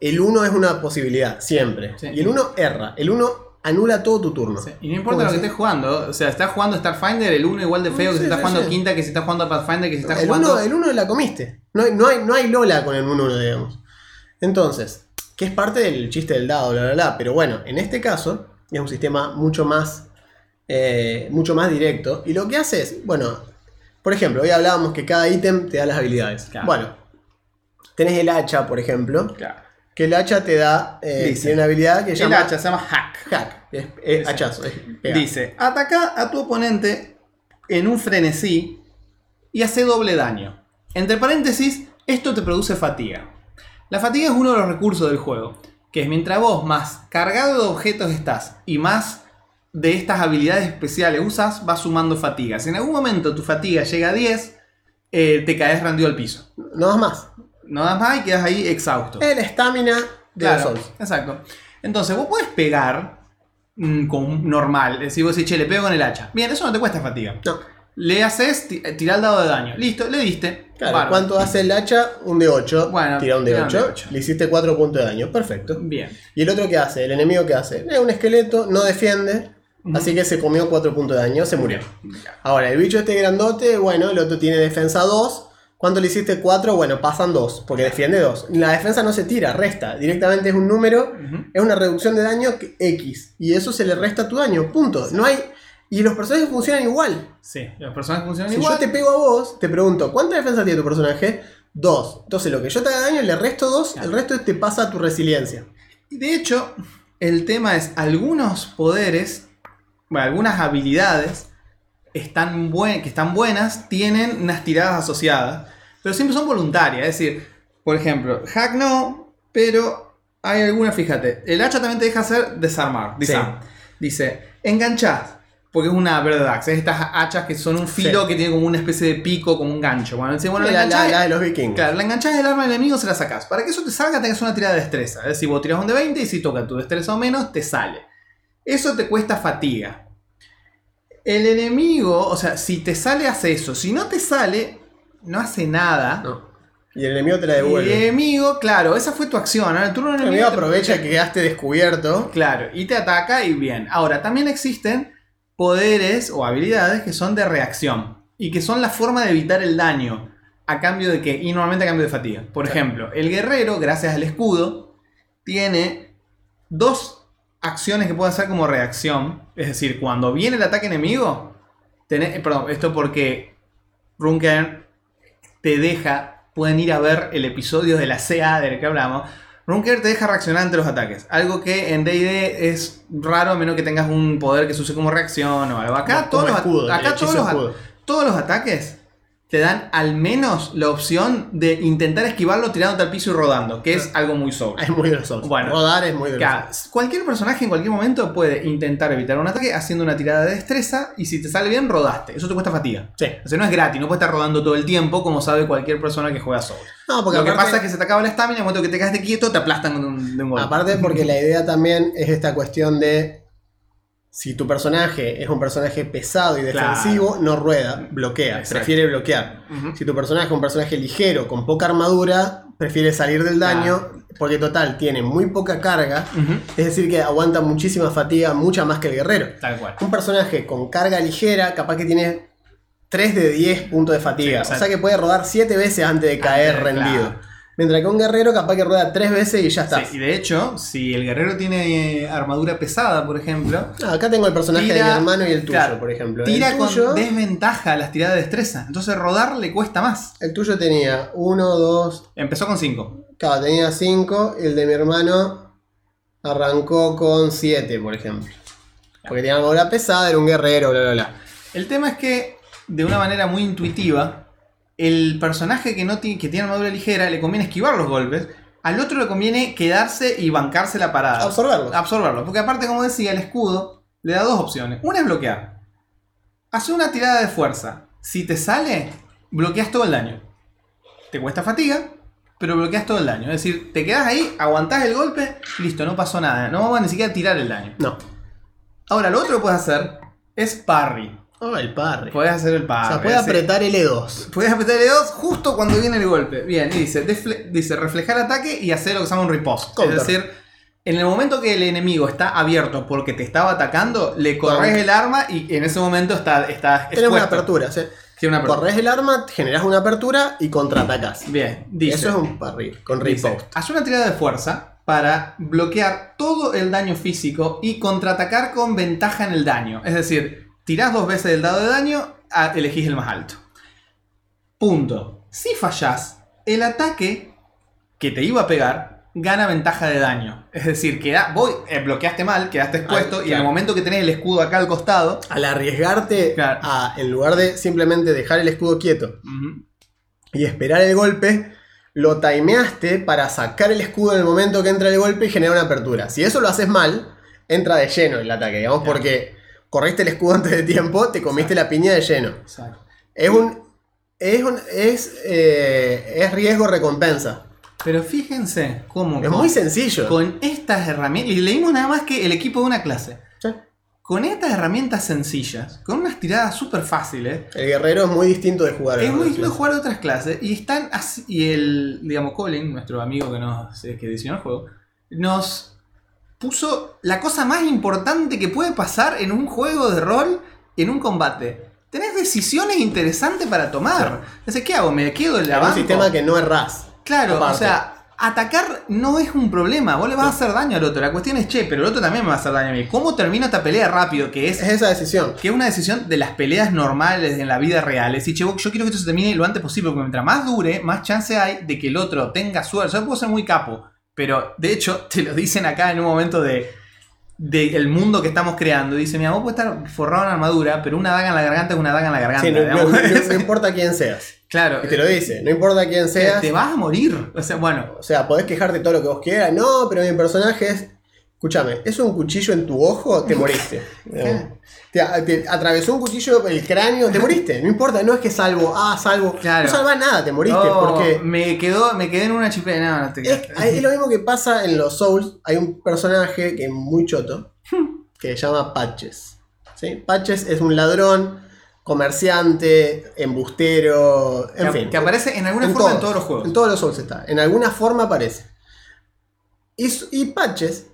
el 1 es una posibilidad, siempre. Sí. Y el 1 erra. El 1 anula todo tu turno. Sí, Y no importa lo que estés jugando, o sea, estás jugando Starfinder, el 1 igual de feo que Sí, estás sí, jugando sí. Quinta, que si estás jugando Pathfinder, que si estás El jugando. 1 el uno la comiste. No hay, no, hay, no hay Lola con el 1-1, digamos. Entonces, que es parte del chiste del dado, bla, bla, bla. Pero bueno, en este caso, es un sistema mucho más, eh, mucho más directo. Y lo que hace es, bueno, por ejemplo, hoy hablábamos que cada ítem te da las habilidades. Claro. Bueno, tenés el hacha, por ejemplo, Claro. Que el hacha te da, eh, Dice, tiene una habilidad que se El llama hacha se llama Hack. hack. Es, es Dice. hachazo, es pegar. Dice: ataca a tu oponente en un frenesí y hace doble daño. Entre paréntesis, esto te produce fatiga. La fatiga es uno de los recursos del juego, que es mientras vos más cargado de objetos estás y más de estas habilidades especiales usas, vas sumando fatiga. Si en algún momento tu fatiga llega a 10, eh, te caes rendido al piso. No das más. No das más y quedas ahí exhausto. Es la estamina de Claro, los Souls. exacto. Entonces, vos podés pegar mm, con normal. Es decir, vos decís, che, le pego con el hacha. Bien, eso no te cuesta fatiga. No. Le haces, ti- tirar el dado de daño. Listo, le diste. Claro. ¿cuánto hace el hacha? Un de 8. Bueno, tira un de tira un 8. de ocho. Le hiciste 4 puntos de daño. Perfecto. Bien. ¿Y el otro qué hace? El enemigo qué hace? Es un esqueleto, no defiende. Así que se comió 4 puntos de daño, se murió. Ahora, el bicho este grandote, bueno, el otro tiene defensa 2. ¿Cuánto le hiciste 4? Bueno, pasan 2, porque defiende 2. La defensa no se tira, resta. Directamente es un número, es una reducción de daño X. Y eso se le resta a tu daño, punto. No hay. Y los personajes funcionan igual. Sí, los personajes funcionan Si igual. yo te pego a vos, te pregunto, ¿cuánta defensa tiene tu personaje? 2. Entonces, lo que yo te haga daño, le resto 2, el resto te pasa a tu resiliencia. Y De hecho, el tema es algunos poderes, bueno, algunas habilidades están buen- que están buenas tienen unas tiradas asociadas, pero siempre son voluntarias. Es decir, por ejemplo, hack no, pero hay algunas, fíjate. El hacha también te deja hacer desarmar. Sí. Dice, enganchás. Porque es una verdad, es estas hachas que son un filo Sí. que tiene como una especie de pico, como un gancho. Bueno, dice, bueno, la, la la- enganchás- la de los vikingos. Claro, la enganchás del arma del enemigo se la sacás. Para que eso te salga, tengas una tirada de destreza. Es decir, vos tirás un de 20 y si toca tu destreza o menos, te sale. Eso te cuesta fatiga. El enemigo, o sea, si te sale, hace eso. Si no te sale, no hace nada. No. Y el enemigo te la Y el devuelve. enemigo, claro, esa fue tu acción. Ahora el turno del El enemigo. te- aprovecha que quedaste descubierto. Claro, y te ataca y bien. Ahora, también existen poderes o habilidades que son de reacción y que son la forma de evitar el daño a cambio de que, y normalmente a cambio de fatiga. Por Claro. ejemplo, el guerrero, gracias al escudo, tiene dos acciones que puede hacer como reacción. Es decir, cuando viene el ataque enemigo, tenés- eh, perdón, esto porque Runker te deja, pueden ir a ver el episodio de la CA del que hablamos. Runker te deja reaccionar ante los ataques. Algo que en DD es raro a menos que tengas un poder que se use como reacción o algo. Acá, Como todos, escudo, acá los, todos los ataques te dan al menos la opción de intentar esquivarlo tirándote al piso y rodando, que es algo muy sobre. Es muy de los. Bueno. Rodar es muy de los cualquier personaje en cualquier momento puede intentar evitar un ataque haciendo una tirada de destreza y si te sale bien, rodaste. Eso te cuesta fatiga. Sí. O sea, no es gratis, no puedes estar rodando todo el tiempo como sabe cualquier persona que juega solo. No, porque Lo que pasa es que se te acaba la estamina y en el momento que te quedaste quieto te aplastan de un, de un golpe. aparte porque la idea también es esta cuestión de si tu personaje es un personaje pesado y Claro. defensivo, no rueda, bloquea, Exacto. prefiere bloquear. Si tu personaje es un personaje ligero, con poca armadura, prefiere salir del daño, porque total, tiene muy poca carga, es decir, que aguanta muchísima fatiga, mucha más que el guerrero. Tal cual. Un personaje con carga ligera, capaz que tiene 3 de 10 puntos de fatiga. Sí, o sea que puede rodar 7 veces antes de caer rendido. claro. Mientras que un guerrero capaz que rueda 3 veces y ya está. Sí, y de hecho, si el guerrero tiene eh, armadura pesada, por ejemplo, Ah, acá tengo el personaje de mi hermano y el tuyo, claro, por ejemplo. tira el con desventaja las tiradas de destreza. Entonces rodar le cuesta más. el tuyo tenía 1, 2, Empezó con 5. claro, tenía 5 y el de mi hermano arrancó con 7, por ejemplo. Porque tenía armadura pesada, era un guerrero, bla, bla, bla. El tema es que, de una manera muy intuitiva, el personaje que, no ti- que tiene armadura ligera le conviene esquivar los golpes, al otro le conviene quedarse y bancarse la parada. Absorberlo. Absorberlo. Porque aparte, como decía, el escudo le da dos opciones. Una es bloquear. Hace una tirada de fuerza. Si te sale, bloqueas todo el daño. Te cuesta fatiga, pero bloqueas todo el daño. Es decir, te quedas ahí, aguantás el golpe, listo, no pasó nada. No vamos a ni siquiera a tirar el daño. No. Ahora, lo otro que puedes hacer es parry. Oh, el parry. Puedes hacer el o parry. sea, puede decir, apretar L2. Puedes apretar L2 justo cuando viene el golpe. Bien, y dice, dice reflejar ataque y hacer lo que se llama un riposte. Counter. Es decir, en el momento que el enemigo está abierto porque te estaba atacando, le corres el arma y en ese momento está, está Tenés una apertura. o sea, Tiene una apertura. corres el arma, generas una apertura y contraatacas. Bien, dice, Eso es un parry con dice, riposte. haz una tirada de fuerza para bloquear todo el daño físico y contraatacar con ventaja en el daño. Es decir, tirás dos veces el dado de daño, elegís el más alto. Punto. Si fallás, el ataque que te iba a pegar gana ventaja de daño. Es decir, queda, vos eh, bloqueaste mal, quedaste expuesto y en el momento que tenés el escudo acá al costado, Al arriesgarte Claro. a, en lugar de simplemente dejar el escudo quieto y esperar el golpe, lo timeaste para sacar el escudo en el momento que entra el golpe y generar una apertura. Si eso lo haces mal, entra de lleno el ataque, digamos, Claro. porque corriste el escudo antes de tiempo, te comiste la piña de lleno. Es un. Es un. Es, eh, es riesgo-recompensa. Pero fíjense cómo Es con- muy sencillo. con estas herramientas, y leímos nada más que el equipo de una clase. Sí. Con estas herramientas sencillas, con unas tiradas súper fáciles, El guerrero es muy distinto de jugar. es muy lindo sí. jugar otras clases y están así, y el, digamos, Colin, nuestro amigo que nos eh, que diseñó el juego, nos puso la cosa más importante que puede pasar en un juego de rol, en un combate. Tenés decisiones interesantes para tomar. Entonces, ¿qué hago? ¿Me quedo en la Es un sistema que no errás. Claro, Aparte. o sea, atacar no es un problema. Vos le vas a hacer daño al otro. La cuestión es, che, pero el otro también me va a hacer daño a mí. ¿Cómo termino esta pelea rápido? Que es Es esa decisión. que es una decisión de las peleas normales en la vida real. Es decir, che, yo quiero que esto se termine lo antes posible, porque mientras más dure, más chance hay de que el otro tenga suerte. Yo puedo ser muy capo, pero de hecho te lo dicen acá en un momento de... del mundo que estamos creando. Dice, mira, vos puedes estar forrado en armadura, pero una daga en la garganta es una daga en la garganta. Sí, no, no- no- no importa quién seas. claro. Y te lo dice, no importa quién seas. te vas a morir. O sea, bueno, O sea, podés quejarte todo lo que vos quieras. No, pero mi personaje es. Escúchame, ¿es un cuchillo en tu ojo? Te moriste. Te, te atravesó un cuchillo el cráneo, te moriste. No importa, no es que salvo, ah, salvo. Claro. No salvás nada, te moriste. oh, porque me, quedó, me quedé en una chipé. No, no te es, es lo mismo que pasa en los Souls. Hay un personaje que es muy choto que se llama Patches. ¿sí? Patches es un ladrón, comerciante, embustero, en que, fin. que aparece en alguna forma en todos los juegos. En todos los Souls está. En alguna forma aparece. Y, y Patches,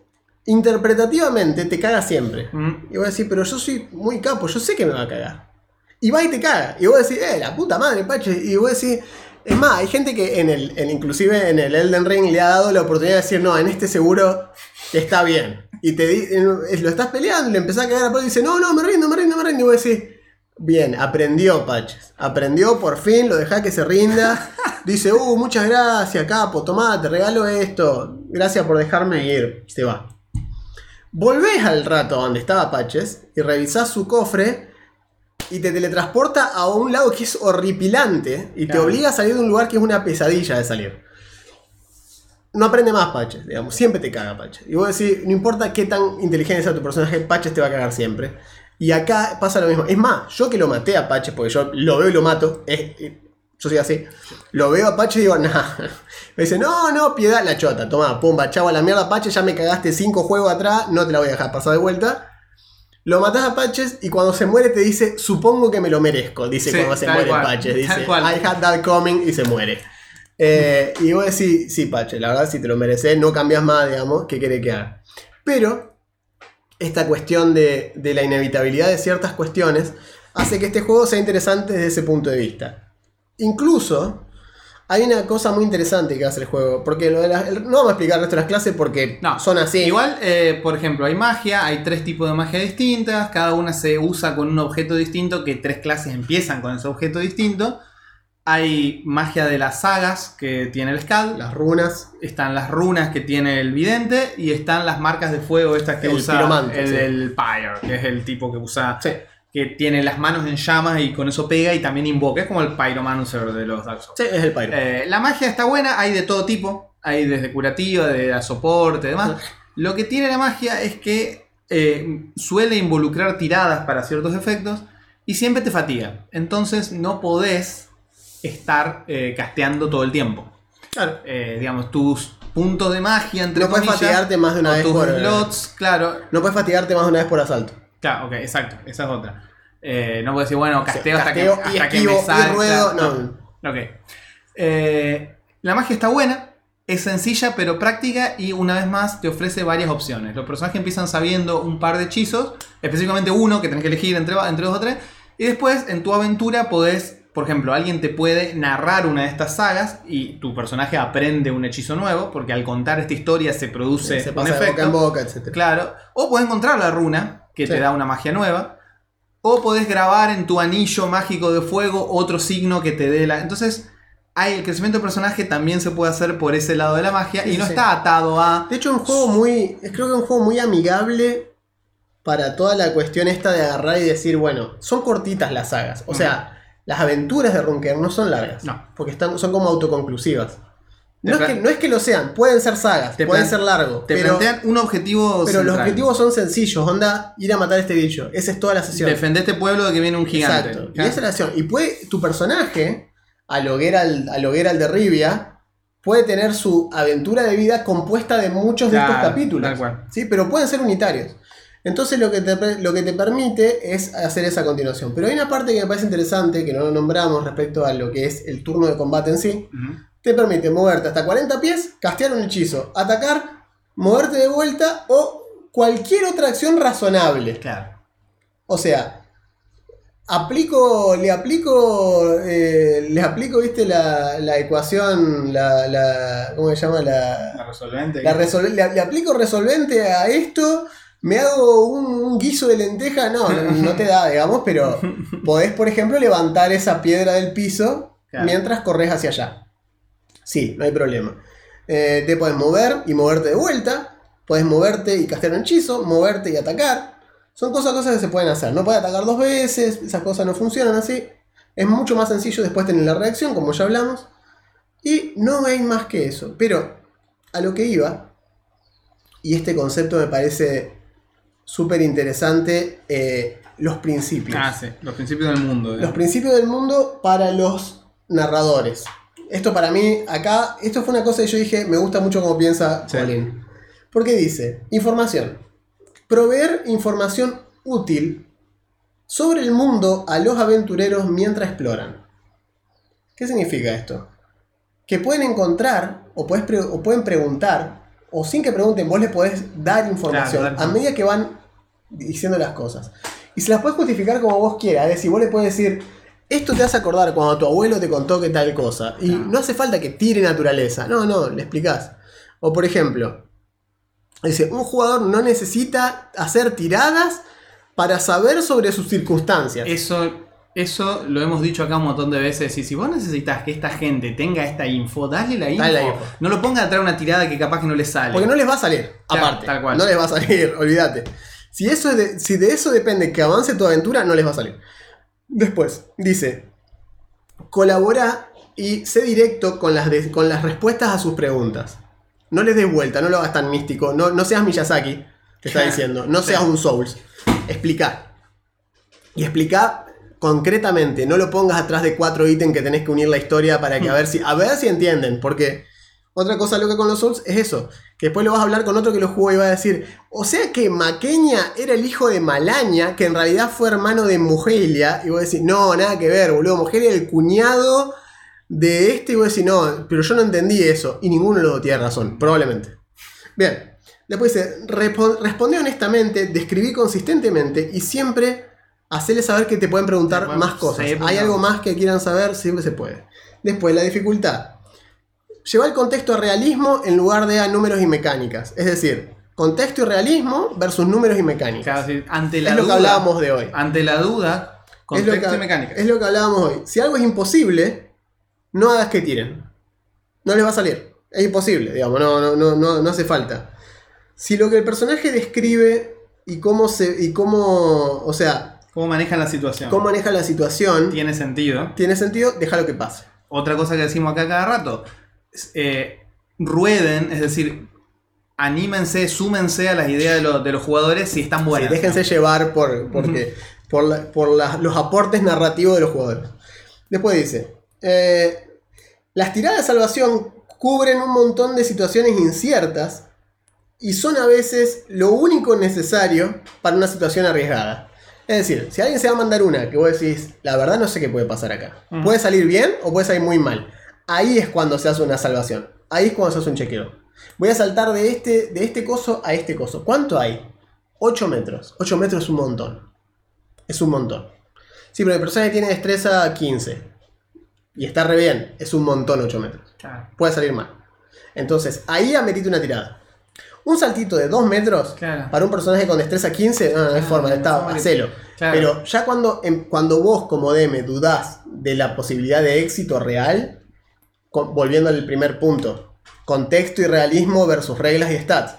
interpretativamente, te caga siempre. Mm. Y vos decís, pero yo soy muy capo, yo sé que me va a cagar. Y va y te caga. Y vos decís, eh, la puta madre, Patches. Y vos decís, es más, hay gente que en el, en- inclusive en el Elden Ring le ha dado la oportunidad de decir, no, en este seguro está bien. Y te di- lo estás peleando y le empezás a cagar a palo y dice, no, no, me rindo, me rindo, me rindo. Y vos decís, bien, aprendió Patches. Aprendió por fin, lo dejá que se rinda. Dice, uh, muchas gracias, capo, tomá, te regalo esto. Gracias por dejarme ir. Se va. Volvés al rato donde estaba Patches y revisás su cofre y te teletransporta a un lado que es horripilante y te obliga a salir de un lugar que es una pesadilla de salir. No aprende más Patches, digamos, siempre te caga Patches. Y vos decís, no importa qué tan inteligente sea tu personaje, Patches te va a cagar siempre. Y acá pasa lo mismo. Es más, yo que lo maté a Patches, porque yo lo veo y lo mato, es- eh, yo soy así, lo veo a Patches y digo, nah. Me dice, no, no, piedad, la chota, toma, pumba, chavo a la mierda, Patches, ya me cagaste cinco juegos atrás, no te la voy a dejar pasar de vuelta. Lo matás a Patches y cuando se muere te dice, supongo que me lo merezco, dice Sí, cuando se muere cual, Patches, dice. I had that coming y se muere. Eh, y vos decís, sí, Patches, la verdad si te lo mereces, no cambias más, digamos, ¿qué querés que haga? Pero esta cuestión de, de la inevitabilidad de ciertas cuestiones hace que este juego sea interesante desde ese punto de vista. Incluso hay una cosa muy interesante que hace el juego, porque lo de el- no vamos a explicar el resto de las clases porque No, son así. Igual, eh, por ejemplo, hay magia, hay tres tipos de magia distintas, cada una se usa con un objeto distinto, que tres clases empiezan con ese objeto distinto. Hay magia de las sagas que tiene el Scald, Las runas. están las runas que tiene el vidente y están las marcas de fuego estas que El usa el, sí. el Pyre, que es el tipo que usa Sí, que tiene las manos en llamas y con eso pega y también invoca, es como el Pyromancer de los Dark Souls. sí, es el pyro. Eh, la magia está buena, hay de todo tipo. Hay desde curativa, de soporte, demás. Lo que tiene la magia es que eh, suele involucrar tiradas para ciertos efectos y siempre te fatiga. Entonces no podés estar eh, casteando todo el tiempo. Claro. Eh, digamos, tus puntos de magia, entre No puedes fatigarte más de una vez tus por- slots, claro. No puedes fatigarte más de una vez por asalto. Claro, ok, exacto, esa es otra. Eh, no puedes decir, bueno, casteo, hasta, Casteo que, y hasta que me y salga. ruedo, no. Ok. Eh, la magia está buena, es sencilla pero práctica y una vez más te ofrece varias opciones. Los personajes empiezan sabiendo un par de hechizos, específicamente uno que tenés que elegir entre, entre dos o tres, y después en tu aventura podés, por ejemplo, alguien te puede narrar una de estas sagas y tu personaje aprende un hechizo nuevo, porque al contar esta historia se produce Se un pasa de boca efecto. en boca, etc. Claro. O podés encontrar la runa, que te da una magia nueva. O podés grabar en tu anillo mágico de fuego otro signo que te dé la. Entonces, hay el crecimiento del personaje también se puede hacer por ese lado de la magia. Sí, y no sí. está atado a. De hecho, es un juego muy. es Creo que es un juego muy amigable para toda la cuestión esta de agarrar y decir, bueno, son cortitas las sagas. O sea, las aventuras de Runker no son largas. No. Porque están, son como autoconclusivas. No es, que, no es que lo sean, pueden ser sagas, pueden ser largos. Te pero plantean un objetivo. pero los objetivos son sencillos, onda, ir a matar a este bicho. Esa es toda la sesión. Defender este pueblo de que viene un gigante. Exacto. Y esa es la acción. Y puede, tu personaje, al Geralt, al de Rivia, puede tener su aventura de vida compuesta de muchos de estos capítulos. tal cual. ¿sí? Pero pueden ser unitarios. Entonces lo que, te, lo que te permite es hacer esa continuación. Pero hay una parte que me parece interesante, que no lo nombramos respecto a lo que es el turno de combate en sí. Te permite moverte hasta 40 pies, castear un hechizo, atacar, moverte de vuelta o cualquier otra acción razonable. Claro. O sea, aplico, le aplico, eh, le aplico, viste, la, la ecuación, la, la, ¿cómo se llama? La, La resolvente. la resol- le, le aplico resolvente a esto, me hago un, un guiso de lenteja, no, no, no te da, digamos, pero podés, por ejemplo, levantar esa piedra del piso Claro. mientras corres hacia allá. Sí, no hay problema. Eh, te puedes mover y moverte de vuelta. Puedes moverte y castear un hechizo, moverte y atacar. Son cosas, cosas que se pueden hacer. No puedes atacar dos veces, esas cosas no funcionan así. Es mucho más sencillo después tener la reacción, como ya hablamos. Y no hay más que eso. Pero a lo que iba, y este concepto me parece súper interesante, eh, los principios. Ah, sí, los principios del mundo. Los principios del mundo para los narradores. Esto para mí, acá, esto fue una cosa que yo dije, me gusta mucho cómo piensa Sí. Colin. Porque dice, información. Proveer información útil sobre el mundo a los aventureros mientras exploran. ¿Qué significa esto? Que pueden encontrar o, pre- o pueden preguntar, o sin que pregunten, vos les podés dar información Claro, a medida que van diciendo las cosas. Y se las puedes justificar como vos quieras. Es decir, vos le puedes decir, esto te hace acordar cuando tu abuelo te contó que tal cosa. Y no hace falta que tire naturaleza. No, no, le explicás. O por ejemplo, dice, un jugador no necesita hacer tiradas para saber sobre sus circunstancias. Eso, eso lo hemos dicho acá un montón de veces. Y si vos necesitas que esta gente tenga esta info, dale la info. Dale la info. No lo ponga a traer una tirada que capaz que no le sale. Porque no les va a salir, Claro, aparte. tal cual. No les va a salir, olvídate. Si, eso es de, si de eso depende que avance tu aventura, no les va a salir. Después, dice, colabora y sé directo con las, de- con las respuestas a sus preguntas. No les des vuelta, no lo hagas tan místico, no, no seas Miyazaki, te está diciendo, no seas un Souls. Explica. Y explica concretamente, no lo pongas atrás de cuatro ítems que tenés que unir la historia para que a ver si, a ver si entienden, porque otra cosa loca con los Souls es eso, que después lo vas a hablar con otro que lo jugó y va a decir, o sea que Maqueña era el hijo de Malaña, que en realidad fue hermano de Mugelia, y vos decís, no, nada que ver, boludo, Mugelia era el cuñado de este, y vos decís, no, pero yo no entendí eso, y ninguno dos tiene razón, probablemente. Bien, después dice, "Repo- responde honestamente, describí consistentemente, y siempre hacerle saber que te pueden preguntar Bueno, más cosas. ¿Hay algo más que quieran saber? Siempre se puede. Después, la dificultad. Lleva el contexto a realismo en lugar de a números y mecánicas. Es decir, contexto y realismo versus números y mecánicas. Claro, sí, ante la es lo que duda, hablábamos de hoy. Ante la duda, lo, contexto que, y mecánica. es lo que hablábamos hoy. Si algo es imposible, no hagas que tiren. No les va a salir. Es imposible, digamos, no, no, no, no, no hace falta. Si lo que el personaje describe y cómo se. y cómo. O sea, ¿Cómo manejan la situación? cómo maneja la situación Tiene sentido. tiene sentido, déjalo que pase. Otra cosa que decimos acá cada rato. Eh, rueden, es decir, anímense, súmense a las ideas de, los- de los jugadores si están buenas. Sí, déjense llevar por, porque, por, la- por la- los aportes narrativos de los jugadores. Después dice, eh, las tiradas de salvación cubren un montón de situaciones inciertas y son a veces lo único necesario para una situación arriesgada. Es decir, si alguien se va a mandar una que vos decís, la verdad no sé qué puede pasar acá. Ujú. Puede salir bien o puede salir muy mal. Ahí es cuando se hace una salvación. Ahí es cuando se hace un chequeo. Voy a saltar de este, de este coso a este coso. ¿Cuánto hay? 8 metros. 8 metros es un montón. Es un montón. Sí, pero el personaje tiene destreza 15. Y está re bien. Es un montón 8 metros. Claro, Puede salir mal. Entonces, ahí amerita una tirada. Un saltito de 2 metros Claro. para un personaje con destreza 15, no, no hay Ah, forma, no, está, no, hacelo. claro. Pero ya cuando, em- cuando vos como DM dudás de la posibilidad de éxito real, volviendo al primer punto, contexto y realismo versus reglas y stats.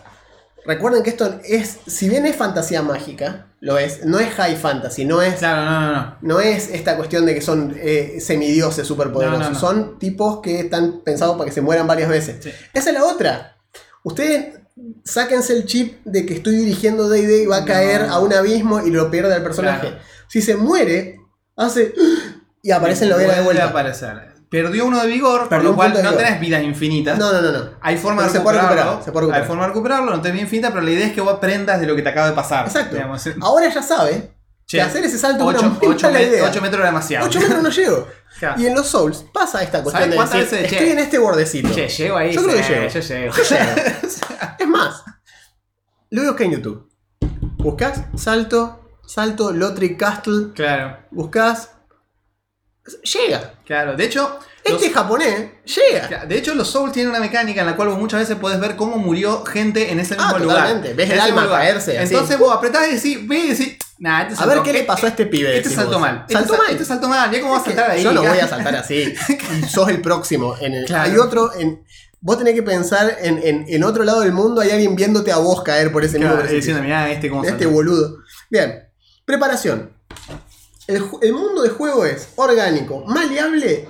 Recuerden que esto es, si bien es fantasía mágica, lo es, no es high fantasy, no es Claro, no, no, no. no es esta cuestión de que son eh, semidioses superpoderosos. Son tipos que están pensados para que se mueran varias veces. Sí. Esa es la otra. Ustedes sáquense el chip de que estoy dirigiendo D&D y va a caer a un abismo y lo pierde el personaje. Claro. Si se muere, hace... Y aparece en la hoguera de vuelta. aparecer. Perdió uno de vigor, por lo cual no vigor. tenés vidas infinitas. No, no, no, no. Hay forma Pero de se puede recuperarlo. recuperar, se puede recuperar. Hay forma de recuperarlo, no tenés vida infinita, pero la idea es que vos aprendas de lo que te acaba de pasar. Exacto. digamos. Ahora ya sabe Che, que hacer ese salto es 8, una muy mala idea. metros era demasiado. 8 metros no llego. Claro. Y en los Souls pasa esta cuestión ¿Sabes de cuántas decir, veces, che? estoy en este bordecito. Che, llego ahí. Yo creo que llego. Yo llego. Yo llego. Es más, lo busca en YouTube. Buscas salto, salto, Lothric Castle, Claro, buscas. Llega. claro. De hecho, los- Este japonés llega. de hecho, los Souls tienen una mecánica en la cual vos muchas veces podés ver cómo murió gente en ese Ah, mismo lugar. totalmente. Ves el alma caerse, así. Entonces vos apretás y decís, ve y decís, nah, este A ver qué le pasó a este pibe. Este saltó mal. Saltó este, mal. Este saltó mal. Ya cómo vas a saltar ahí. Yo no voy a saltar así. Sos el próximo. En el- Claro. Hay otro en. vos tenés que pensar en, en, en otro lado del mundo, hay alguien viéndote a vos caer por ese Claro, mismo diciendo, mirá este cómo Este saltó". boludo. Bien, preparación. El, el mundo de juego es orgánico, maleable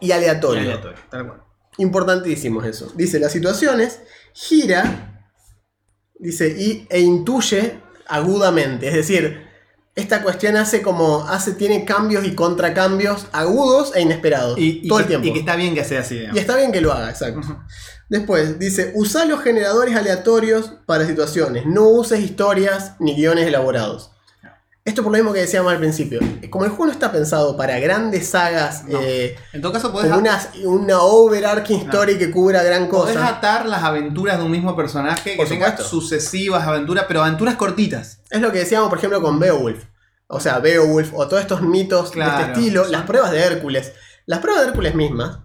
y aleatorio. Aleatorio, tal cual. Importantísimo es eso. Dice, las situaciones gira, dice, y, e intuye agudamente. Es decir, esta cuestión hace como, hace, tiene cambios y contracambios agudos e inesperados. Y, y todo que, el tiempo. y que está bien que sea así, digamos. Y está bien que lo haga, exacto. Después, dice, usa los generadores aleatorios para situaciones. No uses historias ni guiones elaborados. Esto por lo mismo que decíamos al principio. Como el juego no está pensado para grandes sagas, No. eh, En todo caso, podés, como una, una overarching story que cubra gran podés cosa. atar las aventuras de un mismo personaje que tenga sucesivas aventuras, pero aventuras cortitas. Es lo que decíamos, por ejemplo, con Beowulf. O sea, Beowulf o todos estos mitos de este estilo. Son- Las pruebas de Hércules. Las pruebas de Hércules mismas.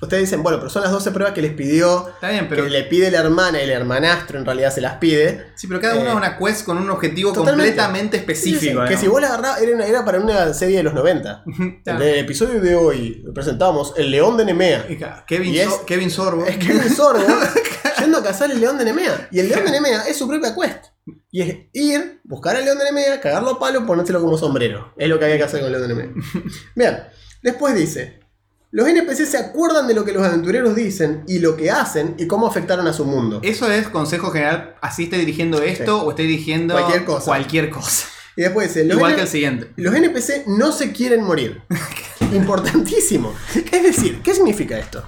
Ustedes dicen, bueno, pero son las 12 pruebas que les pidió Está bien, pero, que le pide la hermana y el hermanastro en realidad se las pide. sí, pero cada una eh, es una quest con un objetivo totalmente. completamente Sí, sí, específico. que si vos la agarrabas, era, una- era para una serie de los 90. digamos. En el episodio de hoy presentamos El León de Nemea. Kevin, Y es- So- Kevin Sorbo. Es que un sordo yendo a cazar el León de Nemea. Y el León de Nemea es su propia quest. Y es ir, buscar al León de Nemea, cagarlo a palo, ponérselo como sombrero. Es lo que había que hacer con el León de Nemea. Bien, después dice. Los NPC se acuerdan de lo que los aventureros dicen y lo que hacen y cómo afectaron a su mundo. Eso es consejo general. Así esté dirigiendo esto o esté dirigiendo Cualquier cosa. cualquier cosa. Y después dice, Igual que el siguiente. Los NPC no se quieren morir. Importantísimo. Es decir, ¿qué significa esto?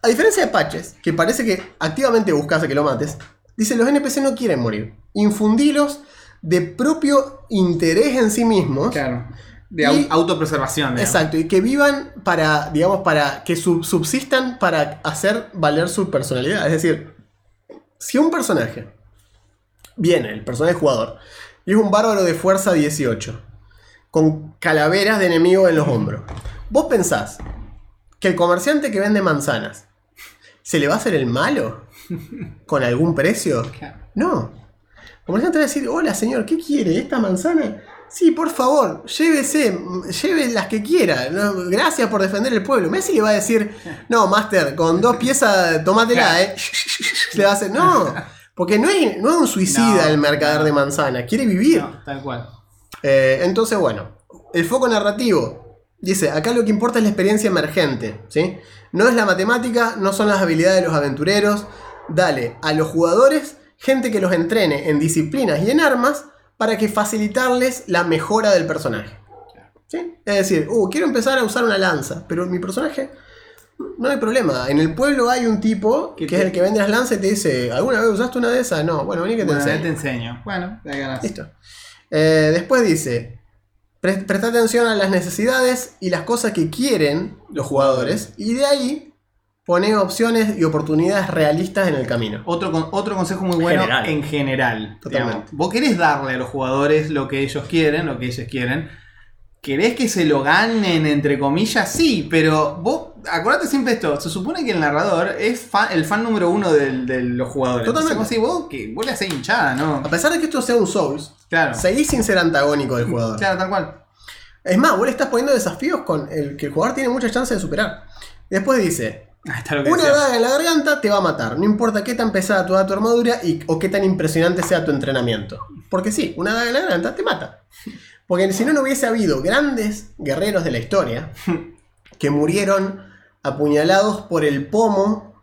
A diferencia de Patches, que parece que activamente buscas a que lo mates, dice los NPC no quieren morir. Infundilos de propio interés en sí mismos. Claro. De Y- au- autopreservación. digamos. Exacto, y que vivan para, digamos, para que sub- subsistan para hacer valer su personalidad. Es decir, si un personaje viene, el personaje jugador, y es un bárbaro de fuerza 18, con calaveras de enemigo en los hombros, vos pensás que el comerciante que vende manzanas, ¿se le va a hacer el malo? ¿Con algún precio? No. El comerciante va a decir, hola señor, ¿qué quiere? ¿Esta manzana? Sí, por favor, llévese, lleve las que quiera. No, gracias por defender el pueblo. Messi le va a decir, no, Master, con dos piezas, tómatela, eh. Le va a hacer, no. Porque no es, no es un suicida No, el mercader de manzana, quiere vivir. Tal cual. Eh, entonces, bueno, el foco narrativo. Dice, acá lo que importa es la experiencia emergente, ¿sí? No es la matemática, no son las habilidades de los aventureros. Dale a los jugadores gente que los entrene en disciplinas y en armas para que facilitarles la mejora del personaje. ¿Sí? Es decir, uh, quiero empezar a usar una lanza, pero mi personaje no hay problema. En el pueblo hay un tipo que, Que es el que vende las lanzas y te dice, ¿alguna vez usaste una de esas? No, bueno, vení que te Bueno, enseño. te enseño. Bueno, te ganas. Listo. Eh, después dice, pre- presta atención a las necesidades y las cosas que quieren los jugadores y de ahí pone opciones y oportunidades realistas en el camino. Otro, con- otro consejo muy bueno General. en general. Totalmente. digamos. Vos querés darle a los jugadores lo que ellos quieren, lo que ellos quieren. ¿Querés que se lo ganen, entre comillas? Sí, pero vos, acordate siempre esto, se supone que el narrador es el fan número uno del- de, los jugadores. Totalmente. Entonces, vos, que vos le hacés hinchada, ¿no? A pesar de que esto sea un Souls, Claro, seguís sin ser antagónico del jugador. claro, tal cual. Es más, vos le estás poniendo desafíos con el que el jugador tiene muchas chances de superar. Después dice, está lo que una decía. daga en la garganta te va a matar, no importa qué tan pesada toda tu armadura y, o qué tan impresionante sea tu entrenamiento. Porque sí, una daga en la garganta te mata. Porque si no, no hubiese habido grandes guerreros de la historia que murieron apuñalados por el pomo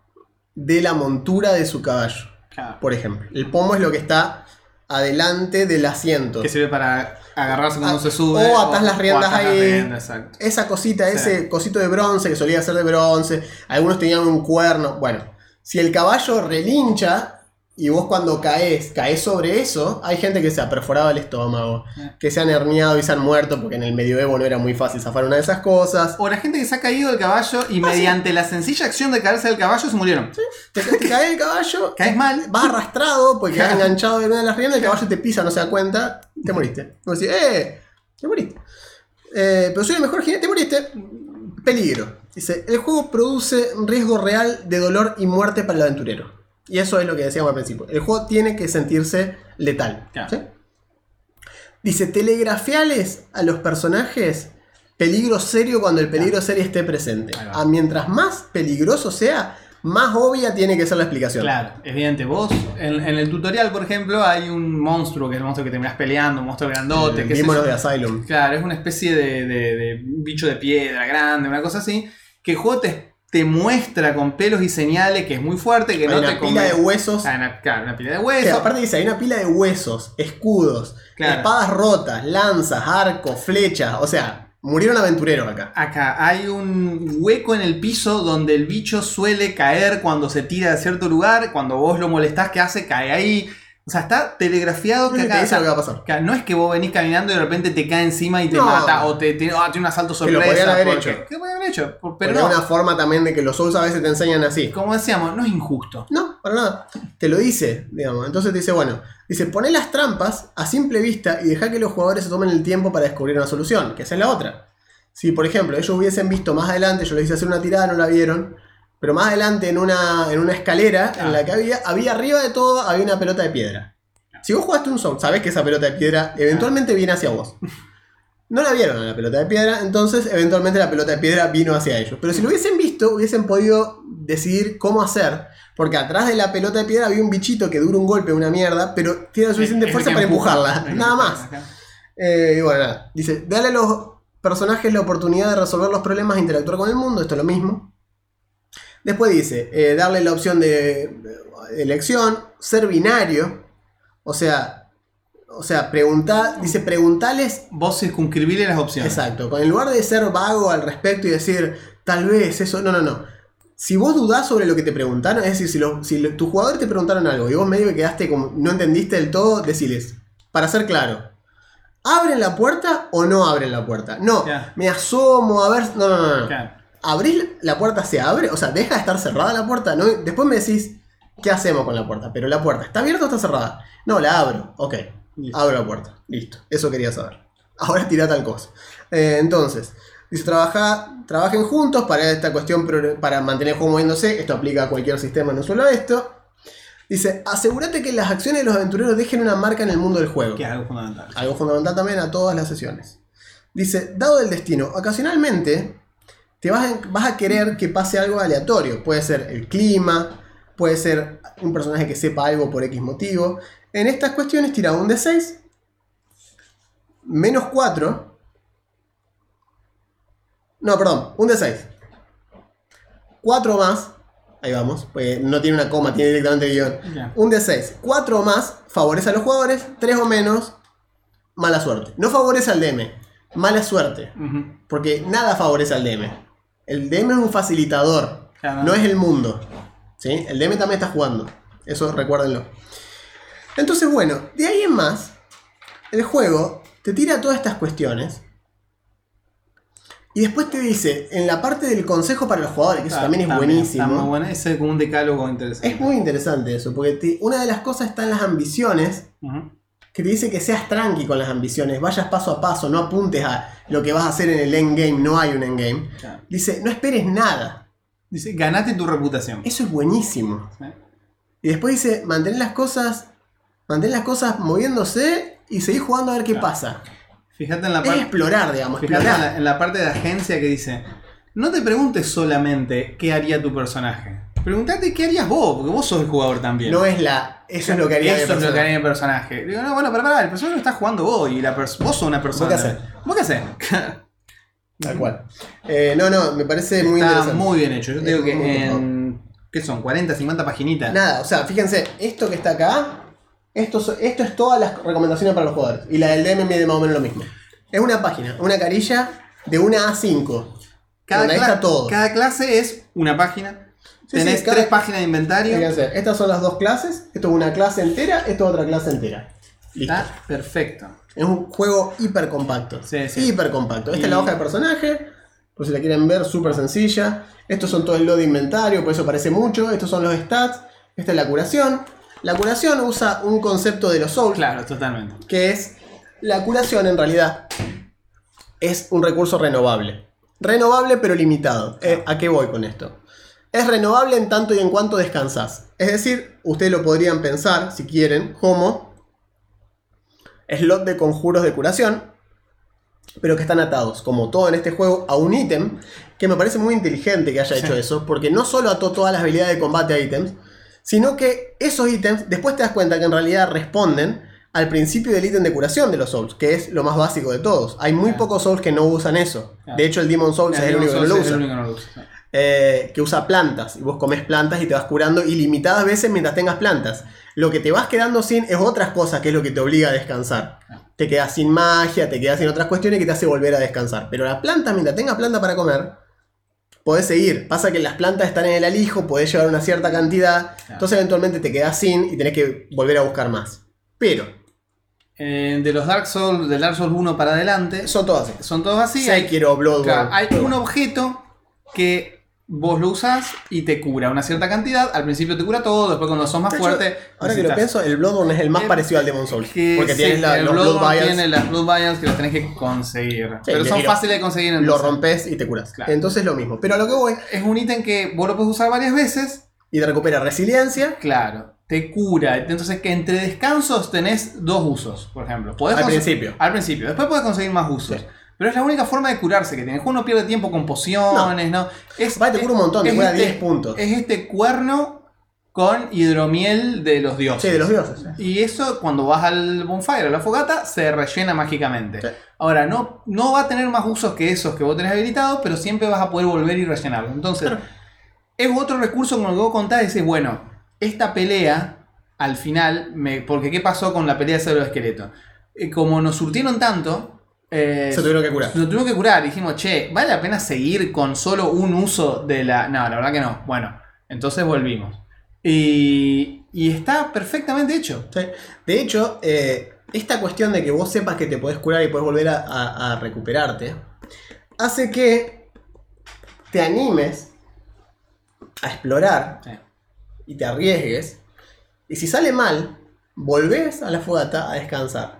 de la montura de su caballo, Claro. por ejemplo. El pomo es lo que está adelante del asiento. Que sirve para agarrarse cuando Ah, se sube. o atás las riendas atás las ahí. riendas. Esa cosita, Sí. ese cosito de bronce que solía ser de bronce, algunos tenían un cuerno. Bueno, si el caballo relincha y vos cuando caes, caes sobre eso, hay gente que se ha perforado el estómago, Sí. que se han herniado y se han muerto porque en el medioevo no era muy fácil zafar una de esas cosas. O la gente que se ha caído del caballo y Ah, mediante la sencilla acción de caerse del caballo se murieron. Te, te cae el caballo, Caes mal. vas arrastrado porque quedas enganchado en una de las riendas, el caballo te pisa, no se da cuenta, te moriste. Vos decís, ¡eh! Te moriste. Eh, pero soy el mejor jinete, te moriste. Peligro. Dice, el juego produce riesgo real de dolor y muerte para el aventurero. Y eso es lo que decíamos al principio. El juego tiene que sentirse letal. Claro. ¿sí? Dice, telegrafiales a los personajes peligro serio cuando el peligro serio esté presente. Ahí va. A mientras más peligroso sea, más obvia tiene que ser la explicación. Claro, evidente. Vos, en, en el tutorial, por ejemplo, hay un monstruo, que es el monstruo que terminás peleando, un monstruo grandote. Eh, que es the Asylum. Claro, es una especie de, de- de bicho de piedra grande, una cosa así. Que el juego te, te muestra con pelos y señales que es muy fuerte, que Hay no una te pila de huesos. Ah, una, claro, una pila de Que huesos. aparte dice, hay una pila de huesos, escudos, Claro. espadas rotas, lanzas, arcos, flechas. O sea, murieron aventureros acá. Acá hay un hueco en el piso donde el bicho suele caer cuando se tira de cierto lugar. Cuando vos lo molestás, ¿qué hace? Cae ahí. O sea, está telegrafiado que acá. dice lo que va a pasar. no es que vos venís caminando y de repente te cae encima y te No. mata. O te, te- ah, tiene un asalto Que sorpresa. lo podrían haber porque- hecho. Que podrían haber hecho. Pero Pero es no. una forma también de que los Souls a veces te enseñan así. Como decíamos, no es injusto. No, para nada. Te lo dice, digamos. Entonces te dice, bueno, dice, poné las trampas a simple vista y deja que los jugadores se tomen el tiempo para descubrir una solución, que esa es la otra. Si, por ejemplo, ellos hubiesen visto más adelante, yo les hice hacer una tirada, no la vieron, pero más adelante en una, en una escalera en la que había, había arriba de todo, había una pelota de piedra. Si vos jugaste un Soul, sabés que esa pelota de piedra eventualmente viene hacia vos. No la vieron a la pelota de piedra, entonces eventualmente la pelota de piedra vino hacia ellos. Pero si lo hubiesen visto, hubiesen podido decidir cómo hacer. Porque atrás de la pelota de piedra había un bichito que dura un golpe, una mierda, pero tiene la suficiente Es- fuerza para empuja. empujarla. Nada más. Eh, y bueno, nada. Dice, dale a los personajes la oportunidad de resolver los problemas e interactuar con el mundo. Esto es lo mismo. Después dice, eh, darle la opción de elección, ser binario. O sea, o sea, preguntar, dice, preguntales Vos circunscribirle las opciones. Exacto, en lugar de ser vago al respecto y decir, tal vez eso, no, no, no. Si vos dudás sobre lo que te preguntaron, es decir, si, lo- si lo- tus jugadores te preguntaron algo y vos medio que quedaste como no entendiste del todo, deciles, para ser claro, ¿abren la puerta o no abren la puerta? No, me asomo a ver, no, no, no, no. Claro. ¿Abrís la puerta, se abre? O sea, deja de estar cerrada la puerta, ¿no? Después me decís, ¿qué hacemos con la puerta? Pero la puerta, ¿está abierta o está cerrada? No, la abro, ok, Listo. abro la puerta, listo, eso quería saber. Ahora tira tal cosa. Eh, entonces, dice, trabaja, trabajen juntos para esta cuestión, para mantener el juego moviéndose, esto aplica a cualquier sistema, no solo a esto. Dice, asegúrate que las acciones de los aventureros dejen una marca en el mundo del juego. Que es algo fundamental. Algo fundamental también a todas las sesiones. Dice, dado el destino, ocasionalmente te vas a, vas a querer que pase algo aleatorio. Puede ser el clima, puede ser un personaje que sepa algo por X motivo. En estas cuestiones tira un D6, menos 4. No, perdón, un D6. 4 más, ahí vamos, pues no tiene una coma, tiene directamente el guion. Un D6. 4 o más favorece a los jugadores. 3 o menos, mala suerte. No favorece al DM, mala suerte. Porque nada favorece al DM. El DM es un facilitador, Claro. no es el mundo. ¿sí? El DM también está jugando. Eso recuérdenlo. Entonces, bueno, de ahí en más, el juego te tira todas estas cuestiones. Y después te dice, en la parte del consejo para los jugadores, que eso Ah, también es buenísimo. muy bueno. Ese es como un decálogo interesante. Es muy interesante eso, porque te- una de las cosas está en las ambiciones. Que te dice que seas tranqui con las ambiciones, vayas paso a paso, no apuntes a lo que vas a hacer en el endgame, no hay un endgame. Claro. Dice, no esperes nada. Dice, ganate tu reputación. Eso es buenísimo. Y después dice, mantén las cosas, mantén las cosas moviéndose y seguir jugando a ver qué Claro. pasa. Fíjate en la parte. explorar, digamos, Fíjate en explorar. la, en la parte de agencia que dice, no te preguntes solamente qué haría tu personaje. Pregúntate qué harías vos, porque vos sos el jugador también. No es la. Eso es lo que haría Eso es lo que haría mi personaje. Digo, no, bueno, pero pará, el personaje lo está jugando vos y la pers- vos sos una persona. qué hacés? ¿Vos qué hacés? Tal cual. Eh, no, no, me parece muy está interesante. muy bien hecho. Yo te Es digo que muy en. ¿Qué son? ¿40, 50 paginitas? Nada, o sea, fíjense, esto que está acá, esto, so- esto es todas las recomendaciones para los jugadores. Y la del DM mide más o menos lo mismo. Es una página, una carilla de una A5. Cada, donde ahí cla- está todo. cada clase es una página. Sí, Tenés sí, cada- tres páginas de inventario. Fíjense, estas son las dos clases. Esto es una clase entera, esto es otra clase entera. Listo. Está perfecto. Es un juego hiper compacto. Sí, sí. Hiper compacto. Esta Y- es la hoja de personaje. Por si la quieren ver, súper sencilla. Estos son todo el load de inventario, por eso parece mucho. Estos son los stats. Esta es la curación. La curación usa un concepto de los souls, Claro, totalmente. que es la curación en realidad es un recurso renovable. Renovable pero limitado. Eh, ¿A qué voy con esto? Es renovable en tanto y en cuanto descansás. Es decir, ustedes lo podrían pensar, si quieren, como slot de conjuros de curación. pero que están atados, como todo en este juego, a un ítem, que me parece muy inteligente que haya Sí. hecho eso, porque no solo ató todas las habilidades de combate a ítems, sino que esos ítems, después te das cuenta que en realidad responden al principio del ítem de curación de los Souls, que es lo más básico de todos. Hay muy pocos Souls que no usan eso. De hecho, el Demon Souls es el único que no lo Es el usa. único que no lo usa. Eh, que usa plantas y vos comes plantas y te vas curando ilimitadas veces mientras tengas plantas. Lo que te vas quedando sin es otras cosas que es lo que te obliga a descansar. Te quedas sin magia, te quedas sin otras cuestiones que te hace volver a descansar. Pero las plantas, mientras tengas planta para comer, podés seguir. Pasa que las plantas están en el alijo, podés llevar una cierta cantidad, entonces eventualmente te quedas sin y tenés que volver a buscar más. Pero, Eh, de los Dark Souls, del Dark Souls 1 para adelante, son todas así. son todos así. hay- Sekiro, Bloodborne. Claro, hay un objeto que vos lo usás y te cura una cierta cantidad. Al principio te cura todo, después cuando sos más hecho, fuerte. Ahora que lo necesitas- pienso, el Bloodborne es el más Eh, parecido al Demon Souls. que porque sí, tienes la- el los Blood Bloodborne Vials. tiene las Blood Vials que las tenés que conseguir. pero y son lo- fáciles de conseguir. lo entonces. rompes y te curas. Claro. Entonces lo mismo. Pero a lo que voy, Es un ítem que vos lo puedes usar varias veces. y te recupera resiliencia Claro, te cura. Entonces que entre descansos tenés dos usos, por ejemplo. Podés al principio. Al principio. Después puedes conseguir más usos. Sí. Pero es la única forma de curarse que tiene. El juego no pierde tiempo con pociones, ¿no? Es, Aparte te cura un montón, te es cura este- 10 puntos. Es este cuerno con hidromiel de los dioses. Sí, de los dioses. Y eso, cuando vas al bonfire, a la fogata, se rellena mágicamente. Sí. Ahora, no, no va a tener más usos que esos que vos tenés habilitados, pero siempre vas a poder volver y rellenarlo. Entonces, es otro recurso con el que vos contás y decís, bueno, esta pelea, al final, me, porque ¿qué pasó con la pelea de los esqueletos? Eh, como nos surtieron tanto, eh, Se tuvieron que curar. nos tuvimos que curar. Dijimos, che, ¿vale la pena seguir con solo un uso de la. No, la verdad que no. Bueno, entonces volvimos. Y, y está perfectamente hecho. Sí. De hecho, eh, esta cuestión de que vos sepas que te podés curar y podés volver a, a- a recuperarte, hace que te animes a explorar Sí. y te arriesgues. Y si sale mal, volvés a la fogata a descansar.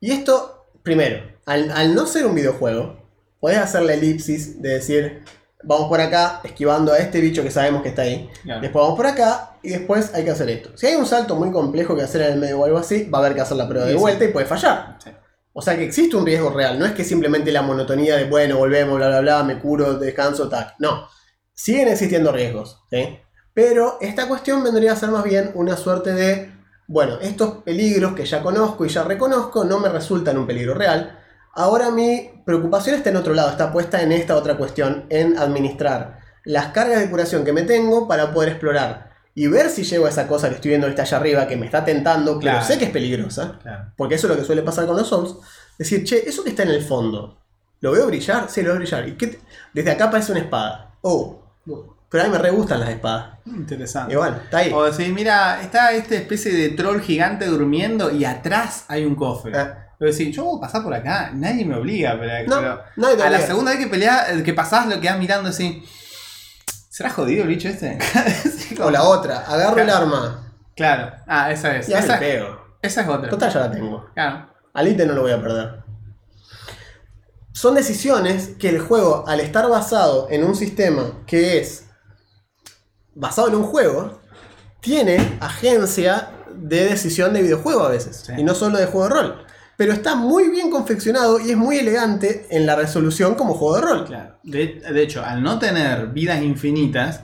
Y esto, primero, al, al no ser un videojuego, podés hacer la elipsis de decir, vamos por acá, esquivando a este bicho que sabemos que está ahí. Claro. Después vamos por acá y después hay que hacer esto. Si hay un salto muy complejo que hacer en el medio o algo así, va a haber que hacer la prueba de Sí, sí. vuelta y puede fallar. Sí. O sea que existe un riesgo real, no es que simplemente la monotonía de, bueno, volvemos, bla, bla, bla, me curo, descanso, tal. No, siguen existiendo riesgos, ¿sí? Pero esta cuestión vendría a ser más bien una suerte de, bueno, estos peligros que ya conozco y ya reconozco no me resultan un peligro real. Ahora mi preocupación está en otro lado, está puesta en esta otra cuestión, en administrar las cargas de curación que me tengo para poder explorar y ver si llego a esa cosa que estoy viendo que está allá arriba, que me está tentando, pero Claro. sé que es peligrosa. Claro. Porque eso es lo que suele pasar con los Souls. Decir, che, eso que está en el fondo, ¿lo veo brillar? Sí, lo veo brillar. ¿Y qué Desde acá parece una espada. Oh, pero a mí me re gustan las espadas. Interesante. Igual, está ahí. O decir, mira, está esta especie de troll gigante durmiendo y atrás hay un cofre. Ah. Pero decir, yo voy a pasar por acá, nadie me obliga. Pero, No, pero nadie te a la segunda vez que peleas, que pasás, lo quedás mirando así. ¿Será jodido el bicho este? Sí, O la otra, agarro el arma Claro. Ah, esa es. y ahí Esa, pego. esa es otra. Total ya la tengo. Claro. Al ítem no lo voy a perder. Son decisiones que el juego, al estar basado en un sistema que es basado en un juego, tiene agencia de decisión de videojuego a veces. Sí. Y no solo de juego de rol. Pero está muy bien confeccionado y es muy elegante en la resolución como juego de rol. Claro. De, de hecho, al no tener vidas infinitas,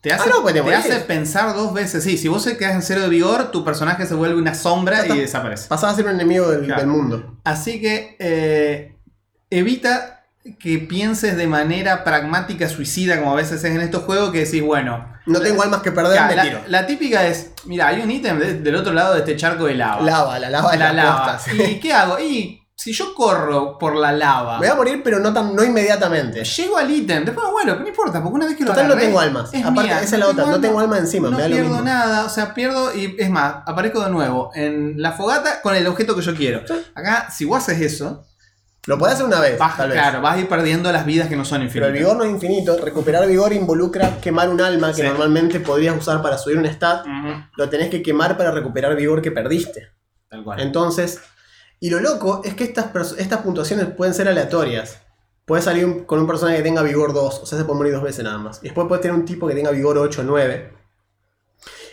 te hace, Ah, no, pues te te morís. hace pensar dos veces. Sí, si vos se quedas en cero de vigor, tu personaje se vuelve una sombra y desaparece. Pasaba a ser un enemigo del, Claro. del mundo. Así que eh, evita que pienses de manera pragmática, suicida, como a veces es en estos juegos, que decís, bueno. No tengo almas que perder, Claro, me la, tiro. la típica es, mira, hay un ítem de- del otro lado de este charco de lava. Lava, la lava la la, lava. ¿Y qué hago? Y si yo corro por la lava, Me voy a morir, pero no, tan, no inmediatamente. llego al ítem, después bueno, no importa, porque una vez que lo Total no tengo almas. es Aparte, mía, esa es la otra, no tengo alma encima, no me da lo pierdo mismo. nada, o sea, pierdo y es más, aparezco de nuevo en la fogata con el objeto que yo quiero. Acá, si vos haces eso, Lo podés hacer una vez, vas, tal vez. claro, vas a ir perdiendo las vidas que no son Pero infinitas. el vigor no es infinito. Recuperar vigor involucra quemar un alma que Sí. normalmente podrías usar para subir un stat. Lo tenés que quemar para recuperar vigor que perdiste. Tal cual. Entonces, y lo loco es que estas, estas puntuaciones pueden ser aleatorias. Puedes salir un- con un personaje que tenga vigor 2, o sea, se puede morir dos veces nada más. Y después puedes tener un tipo que tenga vigor 8 o 9.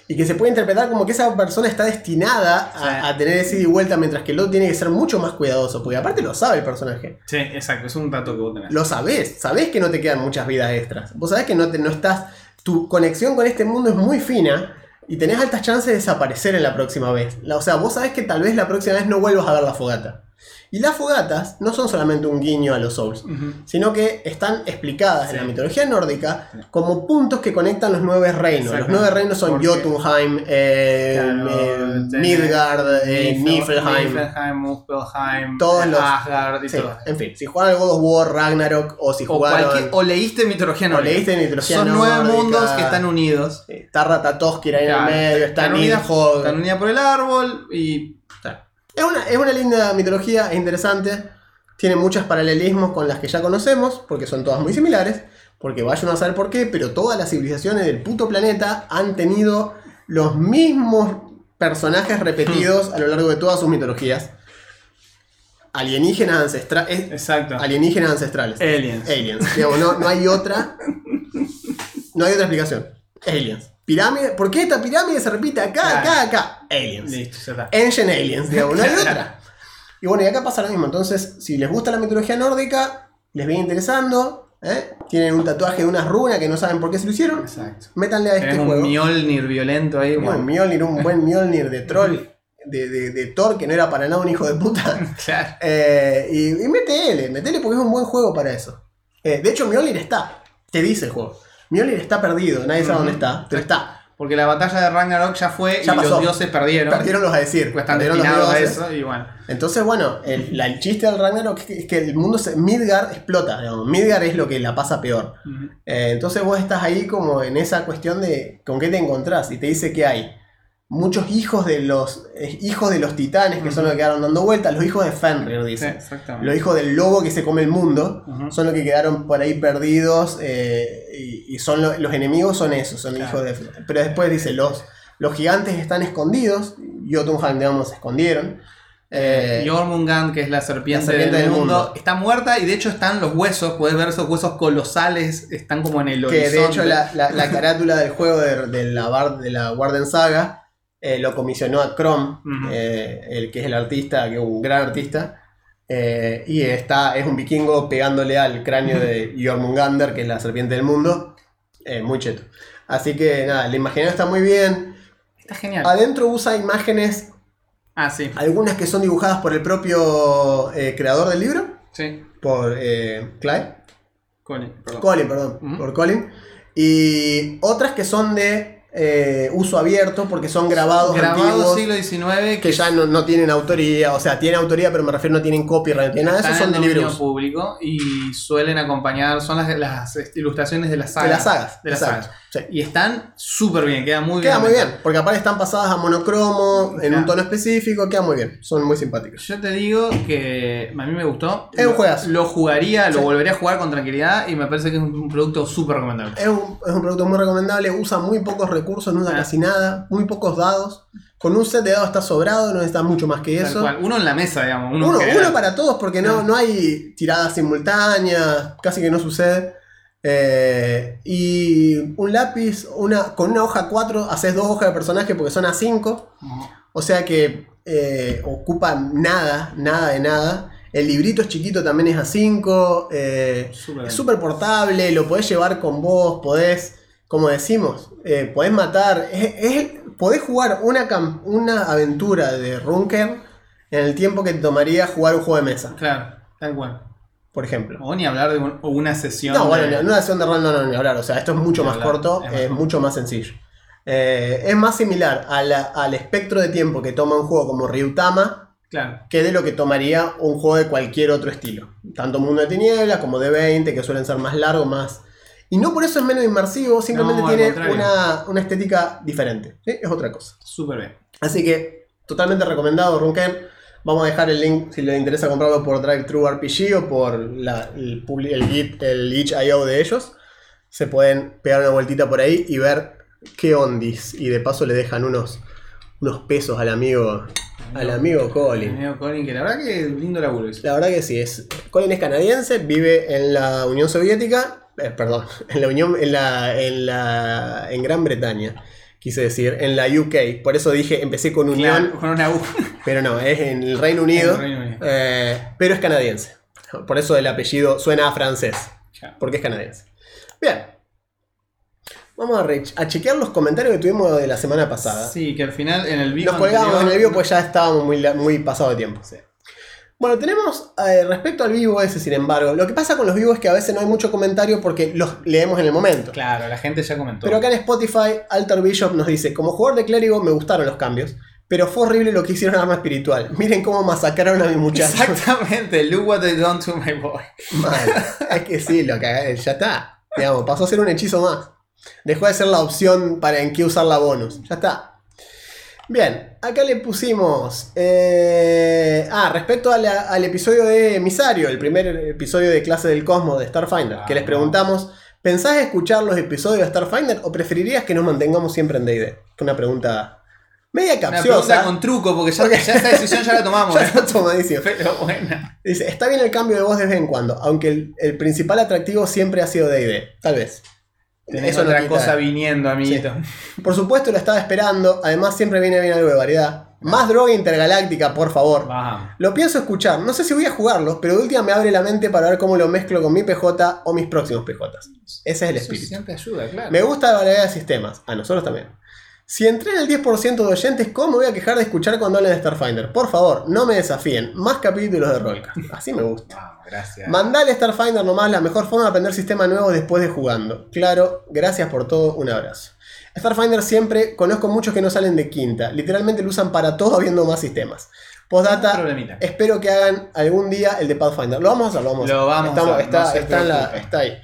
Y que se puede interpretar como que esa persona está destinada a, Sí. a tener ese ida y vuelta, mientras que el otro tiene que ser mucho más cuidadoso, porque aparte lo sabe el personaje. Sí, exacto, es un dato que vos tenés. Lo sabés, sabés que no te quedan muchas vidas extras. Vos sabés que no, te, no estás. Tu conexión con este mundo es muy fina y tenés altas chances de desaparecer en la próxima vez. O sea, vos sabés que tal vez la próxima vez no vuelvas a ver la fogata. Y las fogatas no son solamente un guiño a los Souls, sino que están explicadas Sí. en la mitología nórdica como puntos que conectan los nueve reinos. Los nueve reinos son Jotunheim, eh, Claro, eh, Midgard, eh, Nifl- Niflheim. Niflheim, Muspelheim, Todos los- Asgard y Sí, todo. en fin, si jugaron al God of War, Ragnarok, o si O, jugaron. o leíste mitología o nórdica. leíste mitología Son nueve mundos que están unidos. Sí, Está Ratatoskir ahí Claro, en el medio, está están unidas, Nidhogg. están unidas por el árbol y. Es una, es una linda mitología, es interesante. Tiene muchos paralelismos con las que ya conocemos, porque son todas muy similares. Porque vayan a saber por qué, pero todas las civilizaciones del puto planeta han tenido los mismos personajes repetidos a lo largo de todas sus mitologías. Alienígenas ancestrales. Exacto. Alienígenas ancestrales. Aliens. Aliens. Digamos, no, no hay otra. No hay otra explicación. Aliens. Pirámide. ¿Por qué esta pirámide se repite acá, Claro. acá, acá? Aliens. Listo, está. Ancient Aliens, digamos, no hay otra. Y bueno, y acá pasa lo mismo. Entonces, si les gusta la mitología nórdica, les viene interesando, ¿eh? tienen un tatuaje de una runa que no saben por qué se lo hicieron, Exacto. métanle a este Tenés un juego. Mjolnir violento ahí. Bueno. un Mjolnir, un buen Mjolnir de troll, de, de, de Thor, que no era para nada un hijo de puta. Claro. Eh, y, y metele, metele porque es un buen juego para eso. Eh, de hecho, Mjolnir está, te dice el juego. Mjolnir está perdido, nadie sabe dónde está, pero está. Porque la batalla de Ragnarok ya fue Ya y pasó. los dioses perdieron. Perdieron los a decir. Pues están perdieron los destinados a eso y bueno. Entonces, bueno, el, la- el chiste del Ragnarok es que, el mundo se, Midgard explota, digamos. Midgard es lo que la pasa peor. Eh, entonces vos estás ahí como en esa cuestión de con qué te encontrás y te dice que hay muchos hijos de los eh, hijos de los titanes que son los que quedaron dando vueltas, los hijos de Fenrir, Sí, dice. Los hijos del lobo que se come el mundo son los que quedaron por ahí perdidos eh, y, y son lo- los enemigos son esos, son Claro. hijos de... Pero después dice, los, los gigantes están escondidos, Jotunheim, digamos, se escondieron. Eh, Jormungand, que es la serpiente, la serpiente del, del mundo, mundo. está muerta y de hecho están los huesos. Puedes ver esos huesos colosales, están como en el que horizonte. de hecho la, la- la carátula del juego de, de la, Bar- de la Warden Saga eh, lo comisionó a Chrome, eh, el que es el artista, que es un gran artista. eh, y está, es un vikingo pegándole al cráneo de Jormungander, que es la serpiente del mundo. muy cheto. Así que nada, la imaginación está muy bien. Está genial. Adentro usa imágenes, Ah, sí. algunas que son dibujadas por el propio creador del libro, Sí. por Clive. Colin, perdón. Colin, perdón, por Colin. Y otras que son de eh, uso abierto porque son grabados, Grabado antiguos siglo XIX que ya no, no tienen autoría, o sea, tienen autoría, pero me refiero no tienen copyright, tienen nada de eso, son de dominio libros. público y suelen acompañar, son las, las ilustraciones de las De sagas. las sagas. De las exacto, sagas. Sí. Y están súper bien, quedan muy Queda bien. muy bien, porque aparte están pasadas a monocromo, en Claro. un tono específico, queda muy bien, son muy simpáticos. Yo te digo que a mí me gustó. Es un Lo- juegazo. Lo jugaría, lo Sí. volvería a jugar con tranquilidad y me parece que es un, producto súper recomendable. Es un, es un producto muy recomendable, usa muy pocos recursos, no usa Ah. casi nada, muy pocos dados. Con un set de dados está sobrado, no necesita mucho más que eso. cual. Uno en la mesa, digamos. Uno, Uno, para todos porque no, Ah. no hay tiradas simultáneas, casi que no sucede. Eh, y un lápiz, una, con una hoja 4 haces dos hojas de personaje porque son a 5. Ujú. O sea que eh, ocupan nada, nada de nada. El librito es chiquito, también es a 5. Súper es súper portable, lo podés llevar con vos, podés, como decimos, eh, podés matar. es- es- podés jugar una, una aventura de Runker en el tiempo que te tomaría jugar un juego de mesa, Claro, tal cual. Por ejemplo. O ni hablar de un- una sesión. No, bueno, en una sesión de rol no, no, ni hablar. O sea, esto es mucho Ni más hablar, corto, es es, más corto. mucho más sencillo. Eh, es más similar a la- al espectro de tiempo que toma un juego como Ryutama Claro. que de lo que tomaría un juego de cualquier otro estilo. Tanto Mundo de Tinieblas como de 20, que suelen ser más largos, más... Y no por eso es menos inmersivo, simplemente No, tiene una, una estética diferente. ¿sí? Es otra cosa. Súper bien. Así que, totalmente recomendado, Runker. Vamos a dejar el link si les interesa comprarlo por Drive-Thru RPG o por la- el, el Git, el itch.io de ellos. Se pueden pegar una vueltita por ahí y ver qué ondis. Y de paso le dejan unos, unos pesos al amigo, al amigo Colin. amigo Colin, que la verdad que lindo laburo. La verdad que sí, es, Colin es canadiense, vive en la Unión Soviética, eh, perdón, en la Unión, en la, en la, en Gran Bretaña, quise decir, en la UK. Por eso dije, empecé con Unión, Claro, con una U. pero no, es en el Reino Unido, En el Reino Unido. eh, pero es canadiense. Por eso el apellido suena a francés, Claro. porque es canadiense. Bien. Vamos a, chequear los comentarios que tuvimos de la semana pasada. Sí, que al final en el vivo. Nos colgábamos en el vivo pues ya estábamos muy, muy pasado de tiempo. Bueno, tenemos eh, respecto al vivo ese, sin embargo, lo que pasa con los vivos es que a veces no hay mucho comentario porque los leemos en el momento. Claro, la gente ya comentó. Pero acá en Spotify, Alter Bishop nos dice, como jugador de clérigo me gustaron los cambios, pero fue horrible lo que hicieron Arma Espiritual. Miren cómo masacraron a mi muchacho. Exactamente, look what they done to my boy. Mal. Es que sí, lo que ya está. Digamos, pasó a ser un hechizo más. Dejó de ser la opción para en qué usar la bonus. Ya está. Bien, acá le pusimos. eh, ah, respecto a la- al episodio de Emisario, el primer episodio de clase del Cosmos de Starfinder, que les preguntamos: ¿pensás escuchar los episodios de Starfinder o preferirías que nos mantengamos siempre en DD? Que una pregunta media Una pregunta capciosa. con truco, porque ya, Porque- ya esa decisión ya la tomamos. Ya ¿eh? está tomadísimo. Pero buena. Dice, está bien el cambio de voz de vez en cuando, aunque el, el principal atractivo siempre ha sido D&D. Tal vez. Tenés Eso otra cosa viniendo, amiguito. Por supuesto lo estaba esperando, además siempre viene bien algo de variedad. Más droga intergaláctica, por favor. Lo pienso escuchar, no sé si voy a jugarlo, pero de última me abre la mente para ver cómo lo mezclo con mi PJ o mis próximos PJs. Ese es el Eso espíritu. siempre ayuda, claro. Me gusta la variedad de sistemas, a nosotros también. Si entré en el 10% de oyentes, ¿cómo me voy a quejar de escuchar cuando hablan de Starfinder? Por favor, no me desafíen. Más capítulos de Rollcast. Así me gusta. Vamos, gracias. Mandale Starfinder nomás, la mejor forma de aprender sistema nuevo después de jugando. Claro, gracias por todo, un abrazo. Starfinder siempre, conozco muchos que no salen de quinta. Literalmente lo usan para todo habiendo más sistemas. Postdata, espero que hagan algún día el de Pathfinder. Lo vamos a hacer, lo vamos a hacer. Lo vamos a Estamos- hacer, está, no la- está ahí.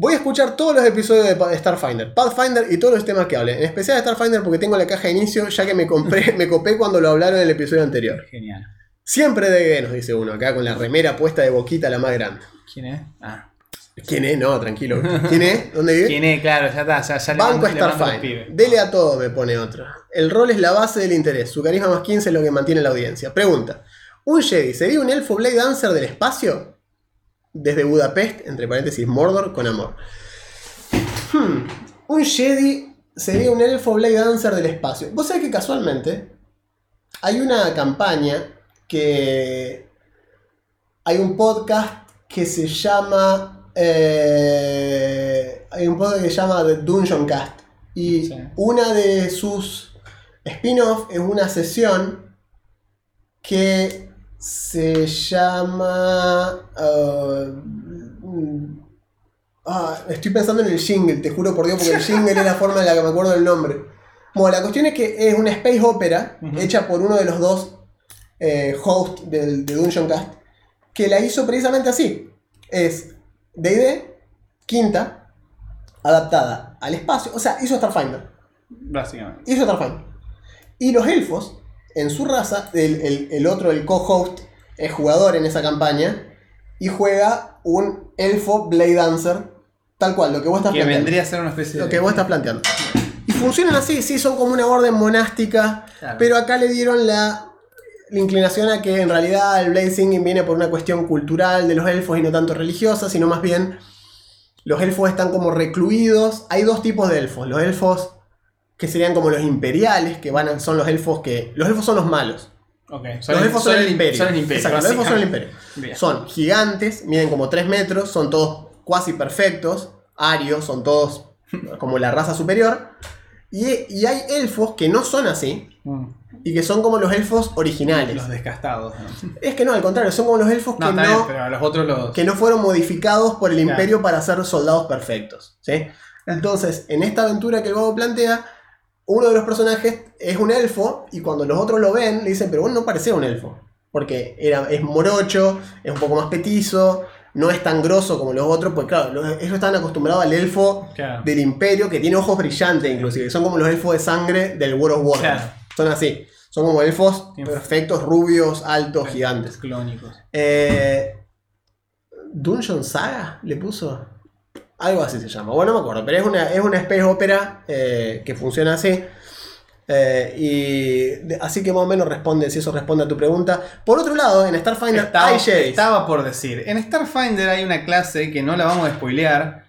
Voy a escuchar todos los episodios de Starfinder, Pathfinder y todos los temas que hablen. En especial de Starfinder porque tengo la caja de inicio, ya que me compré, me copé cuando lo hablaron en el episodio anterior. Genial. Siempre de nos dice uno, acá con la remera puesta de boquita la más grande. ¿Quién es? Ah. ¿Quién es? No, tranquilo. ¿Quién es? ¿Dónde vive? ¿Quién es? Claro, ya está. Ya, ya Banco Starfinder. Dele a todo, me pone otro. El rol es la base del interés. Su carisma más 15 es lo que mantiene la audiencia. Pregunta: ¿Un Jedi sería un elfo Blade Dancer del espacio? Desde Budapest, entre paréntesis, Mordor, con amor. Hmm, Un Jedi sería un elfo Blade Dancer del espacio. Vos sabés que casualmente hay una campaña que. Hay un podcast que se llama. eh, hay un podcast que se llama The Dungeon Cast. Y Sí. una de sus spin-off es una sesión que se llama. uh, mm, ah, estoy pensando en el jingle, te juro por Dios, porque el jingle es la forma en la que me acuerdo del nombre. Bueno, la cuestión es que es una space opera hecha por uno de los dos eh, hosts del, de Dungeon Cast que la hizo precisamente así. Es D&D, quinta, adaptada al espacio. O sea, hizo Starfinder. Básicamente. Hizo Starfinder. Y los elfos, en su raza, el, el- el otro, el co-host, es jugador en esa campaña y juega un elfo Blade Dancer, tal cual, lo que vos estás Que planteando. vendría a ser una especie Lo de. que vos estás planteando. Y funcionan así, sí, son como una orden monástica, Claro. pero acá le dieron la, la inclinación a que en realidad el Blade Singing viene por una cuestión cultural de los elfos y no tanto religiosa, sino más bien los elfos están como recluidos. Hay dos tipos de elfos, los elfos que serían como los imperiales, que van a- son los elfos que... Los elfos son los malos. Los elfos son, el imperio. Son el imperio. Exacto, los elfos son el imperio. Bien. Son gigantes, miden como 3 metros, son todos cuasi perfectos, arios, son todos como la raza superior. Y, y hay elfos que no son así Mm. y que son como los elfos originales. Los descastados. ¿no? Es que no, al contrario, son como los elfos No, que, bien, no, pero a los otros los. que no fueron modificados por el Claro. imperio para ser soldados perfectos. ¿sí? Entonces, en esta aventura que el juego plantea, uno de los personajes es un elfo y cuando los otros lo ven, le dicen, pero vos no parecés un elfo. Porque era, es morocho, es un poco más petizo, no es tan grosso como los otros, pues claro, los- ellos están acostumbrados al elfo Claro. del imperio que tiene ojos brillantes inclusive, son como los elfos de sangre del World of Warcraft. Claro. Son así, son como elfos perfectos, rubios, altos, gigantes. Clónicos. Eh, Dungeon Saga le puso. Algo así se llama. Bueno, no me acuerdo, pero es una, es una space opera eh, que funciona así. Eh, y de- así que más o menos responde, si eso responde a tu pregunta. Por otro lado, en Starfinder Estaba, hay Jedis. estaba por decir. En Starfinder hay una clase que no la vamos a spoilear.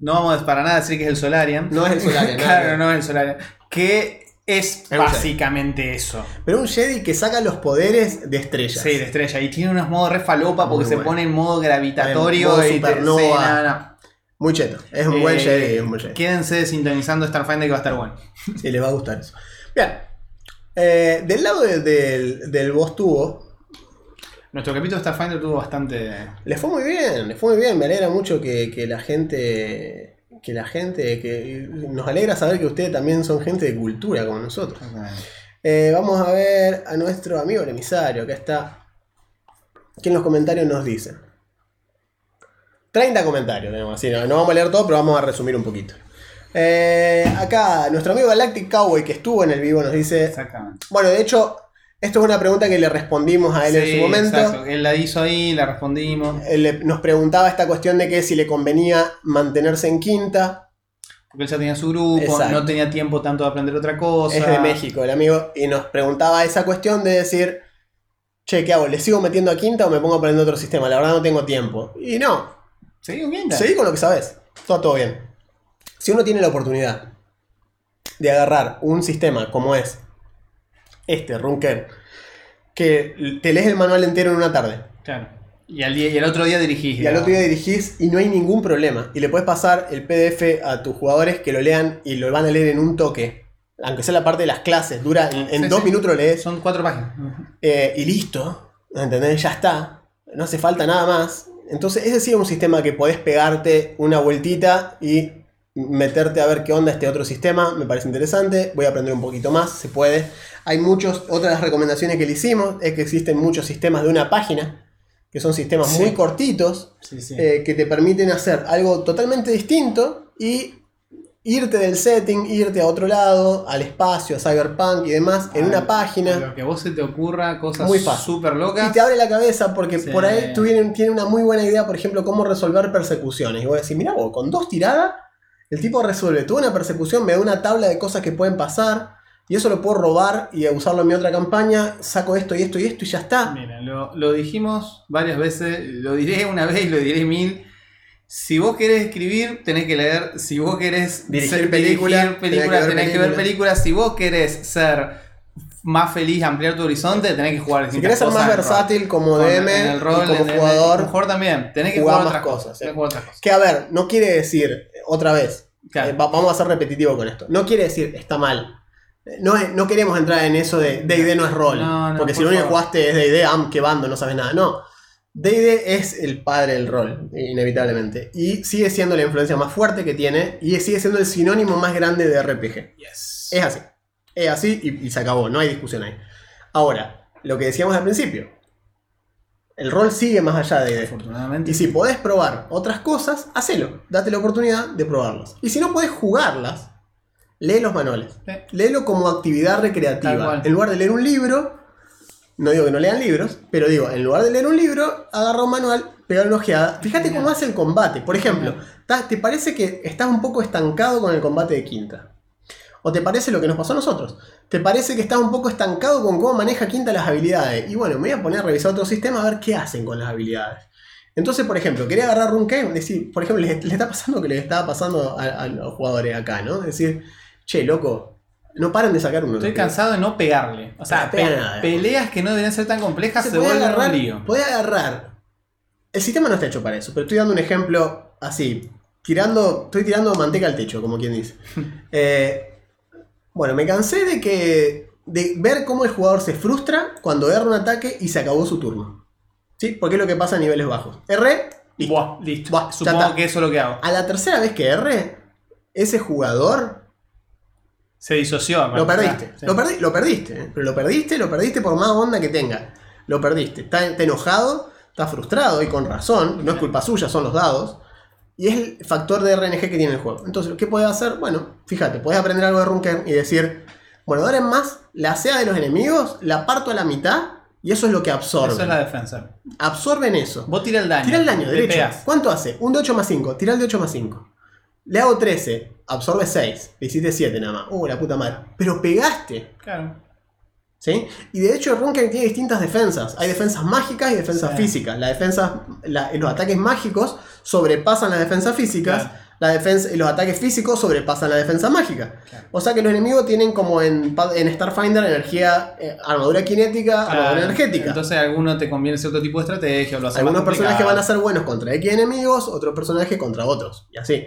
No vamos para nada a decir que es el Solarian. No es el Solarian, claro, no es el Solarian. que es básicamente eso. Pero un Jedi que saca los poderes de estrellas. Sí, de estrella. Y tiene unos modos re falopa porque Muy se bueno. pone en modo gravitatorio. En modo y te- supernova. sí, no, no. Muy cheto. Es un buen Eh, Jedi. Es un buen Jedi. Quédense sintonizando Starfinder que va a estar bueno. Sí, les va a gustar eso. Bien. Eh, del lado de- del, del boss tubo, Nuestro capítulo de Starfinder tuvo bastante. les fue muy bien, les fue muy bien. Me alegra mucho que, que la gente. Que la gente. que Nos alegra saber que ustedes también son gente de cultura como nosotros. Eh, vamos a ver a nuestro amigo el emisario. Acá está. Que en los comentarios nos dice. 30 comentarios tenemos así. No, no vamos a leer todo, pero vamos a resumir un poquito. Eh, acá, nuestro amigo Galactic Cowboy que estuvo en el vivo nos dice. Exactamente. Bueno, de hecho, esto es una pregunta que le respondimos a él en su momento. exacto. Él la hizo ahí, la respondimos. Él le- nos preguntaba esta cuestión de que si le convenía mantenerse en quinta. Porque él ya tenía su grupo, Exacto. no tenía tiempo tanto de aprender otra cosa. Es de México el amigo. Y nos preguntaba esa cuestión de decir, che, ¿qué hago? ¿Le sigo metiendo a quinta o me pongo a aprender otro sistema? La verdad no tengo tiempo. Y no, ¿Seguí con Quinta? seguí con lo que sabes. Todo, todo bien. Si uno tiene la oportunidad de agarrar un sistema como es este, Runker, que te lees el manual entero en una tarde. Claro. Y al, día, y al otro día dirigís. Y al otro día dirigís y no hay ningún problema. Y le puedes pasar el PDF a tus jugadores que lo lean y lo van a leer en un toque. Aunque sea la parte de las clases, dura en, en Sí, dos sí. minutos lo lees Son cuatro páginas. eh, y listo. ¿Entendés? Ya está. No hace falta nada más. Entonces, ese sí es un sistema que podés pegarte una vueltita y meterte a ver qué onda este otro sistema. Me parece interesante. Voy a aprender un poquito más, se puede. Hay muchos, otras recomendaciones que le hicimos es que existen muchos sistemas de una página, que son sistemas Sí. muy cortitos, Sí, sí. eh, que te permiten hacer algo totalmente distinto y irte del setting, irte a otro lado, al espacio, a Cyberpunk y demás, en una página. Lo que a vos se te ocurra, cosas Muy súper locas. Y te abre la cabeza porque Sí. por ahí tú tiene, tiene una muy buena idea, por ejemplo, cómo resolver persecuciones. Y voy a decir, mira vos, con dos tiradas, el tipo resuelve toda una persecución, me da una tabla de cosas que pueden pasar, y eso lo puedo robar y usarlo en mi otra campaña, saco esto y esto y esto y ya está. Mira, lo, lo dijimos varias veces, lo diré una vez y lo diré mil. Si vos querés escribir, tenés que leer. Si vos querés Dirigir ser- película, dirigir película, tenés que ver que películas. Si vos querés ser más feliz, ampliar tu horizonte, tenés que jugar Si querés ser más versátil como DM en el rol, y como en- jugador, jugador también. Tenés que jugar jugar, más otras cosas, cosas. sí. tenés que jugar otras cosas. que a ver, no quiere decir, otra vez, Claro. eh, va- vamos a ser repetitivo con esto, no quiere decir está mal. Eh, No, es- no queremos entrar en eso de D&D no es rol. No, no, porque si lo único que jugaste es D&D, am, qué bando, no sabes nada. No. D&D es el padre del rol, inevitablemente. Y sigue siendo la influencia más fuerte que tiene y sigue siendo el sinónimo más grande de RPG. Yes. Es así. Es así y, y se acabó, no hay discusión ahí. Ahora, lo que decíamos al principio. El rol sigue más allá de. Afortunadamente. Y si podés probar otras cosas, hacelo. Date la oportunidad de probarlas. Y si no podés jugarlas, lee los manuales. Sí. Léelo como actividad recreativa. En lugar de leer un libro, no digo que no lean libros, pero digo, en lugar de leer un libro, agarra un manual, pega una ojeada. Fíjate cómo hace el combate. Por ejemplo, ¿te parece que estás un poco estancado con el combate de quinta? ¿O te parece lo que nos pasó a nosotros? ¿Te parece que estás un poco estancado con cómo maneja Quinta las habilidades? Y bueno, me voy a poner a revisar otro sistema a ver qué hacen con las habilidades. Entonces, por ejemplo, quería agarrar Runkey, decir, por ejemplo, le, le está pasando lo que le estaba pasando a, a los jugadores acá, ¿no? Decir, che, loco, no paran de sacar uno. Estoy cansado de no pegarle. O sea, pe- nada. peleas que no deberían ser tan complejas se, puede vuelven agarrar, un lío. puede agarrar. El sistema no está hecho para eso, pero estoy dando un ejemplo así, tirando, estoy tirando manteca al techo, como quien dice. Eh, bueno, me cansé de que de ver cómo el jugador se frustra cuando erra un ataque y se acabó su turno. ¿Sí? Porque es lo que pasa a niveles bajos. Erré, listo. Buah, listo. Buah, Supongo que eso es lo que hago. A la tercera vez que erré, ese jugador Se disoció. Lo perdiste. Sí. Lo, perdi- lo perdiste. ¿eh? Pero lo perdiste, lo perdiste por más onda que tenga. Lo perdiste. Está, está enojado, está frustrado y con razón. No es culpa suya, son los dados. Y es el factor de RNG que tiene el juego. Entonces, ¿qué puedes hacer? Bueno, fíjate, puedes aprender algo de Runker y decir, bueno, ahora en más, la sea de los enemigos la parto a la mitad y eso es lo que absorben. Eso es la defensa. Absorben eso. Vos tira el daño. Tira el daño, derecho. ¿Cuánto hace? Un de 8 más 5. Tira el de 8 más 5. Le hago 13. Absorbe 6. Le hiciste 7 nada más. Uh, la puta madre. Pero pegaste. Claro. ¿Sí? Y de hecho Runker tiene distintas defensas. Hay defensas mágicas y defensas Sí. físicas. Las defensas, la- los ataques mágicos sobrepasan las defensas físicas. Claro. la defensa y los ataques físicos sobrepasan la defensa mágica. Claro. O sea que los enemigos tienen como en, Starfinder energía, eh, armadura cinética, armadura energética. Entonces a alguno te conviene cierto tipo de estrategia o lo hace Algunos personajes van a ser buenos contra X enemigos, otros personajes contra otros. Y así.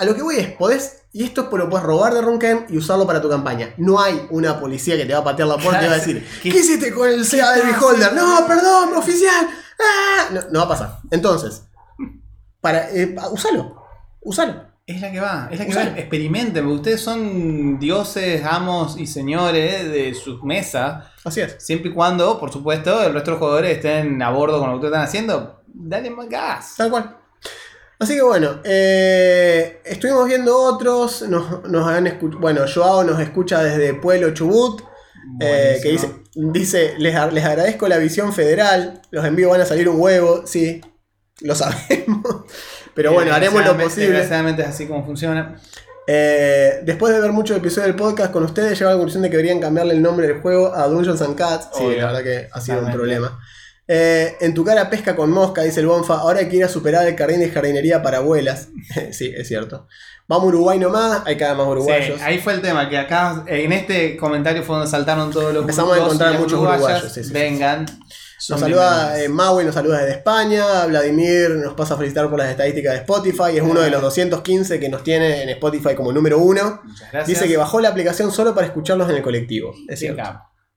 A lo que voy es, podés, y esto lo puedes robar de Runken y usarlo para tu campaña. No hay una policía que te va a patear la puerta y te va a decir, ¿qué, ¿Qué- hiciste con el SEA del Beholder? No, perdón, oficial. Ah". No, no va a pasar. Entonces, para, eh, usalo. Usalo. Es la que va, es la que Usalo. va. Experimenten, porque ustedes son dioses, amos y señores de sus mesas. Así es. Siempre y cuando, por supuesto, el resto de los jugadores estén a bordo con lo que ustedes están haciendo. Dale más gas. Tal cual. Así que bueno, eh, estuvimos viendo otros. Nos, nos han Bueno, Joao nos escucha desde Pueblo Chubut. eh, que dice, dice les, les agradezco la visión federal. Los envíos van a salir un huevo. Sí, lo sabemos. Pero bueno, haremos lo posible. Desgraciadamente es así como funciona. Eh, después de ver muchos episodios del podcast con ustedes, llego a la conclusión de que deberían cambiarle el nombre del juego a Dungeons and Cats. Sí, Obvio. la verdad que ha sido un problema. Eh, en tu cara pesca con mosca, dice el Bonfa. Ahora hay que ir a superar el jardín de jardinería para abuelas. sí, es cierto. Vamos a Uruguay nomás, hay cada más uruguayos. Sí, ahí fue el tema, que acá en este comentario fue donde saltaron todos los Empezamos a encontrar muchos uruguayos, sí, sí. Vengan. Nos saluda eh. Maui, nos saluda desde España. Vladimir nos pasa a felicitar por las estadísticas de Spotify. Es uno de los 215 que nos tiene en Spotify como número uno. Muchas gracias. Dice que bajó la aplicación solo para escucharlos en el colectivo. Es cierto.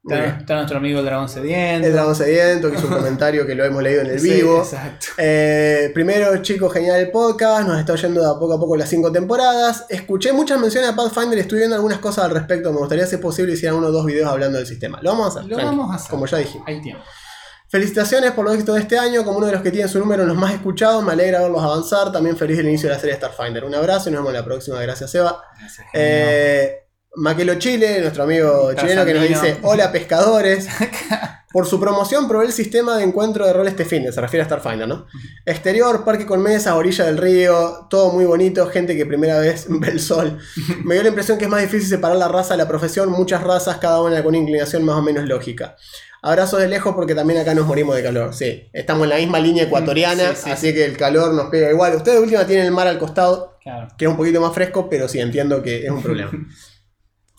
Está, nuestro amigo el dragón sediento. El dragón sediento, que hizo un comentario que lo hemos leído en el Sí, vivo. exacto. Eh, primero, chicos, genial el podcast. Nos está oyendo de a poco a poco las cinco temporadas. Escuché muchas menciones a Pathfinder estoy viendo algunas cosas al respecto. Me gustaría, si es posible, hiciera uno o dos videos hablando del sistema. Lo vamos a hacer. Lo tranqui, vamos a hacer. Como ya dijimos. Hay tiempo. Felicitaciones por los éxitos de este año. Como uno de los que tienen su número en los más escuchados, me alegra verlos avanzar. También feliz del inicio de la serie Starfinder. Un abrazo y nos vemos en la próxima. Gracias, Eva. Gracias, Eh, Maquelo Chile, nuestro amigo chileno que nos dice: Hola pescadores. Por su promoción probé el sistema de encuentro de rol este fin de, se refiere a Starfinder, ¿no? Exterior, parque con mesas, orilla del río, todo muy bonito, gente que primera vez ve el sol. Me dio la impresión que es más difícil separar la raza de la profesión, muchas razas, cada una con una inclinación más o menos lógica. Abrazos de lejos porque también acá nos morimos de calor. Sí, estamos en la misma línea ecuatoriana, Sí, sí. así que el calor nos pega igual. Ustedes de última tienen el mar al costado, Claro. que es un poquito más fresco, pero sí entiendo que es un problema.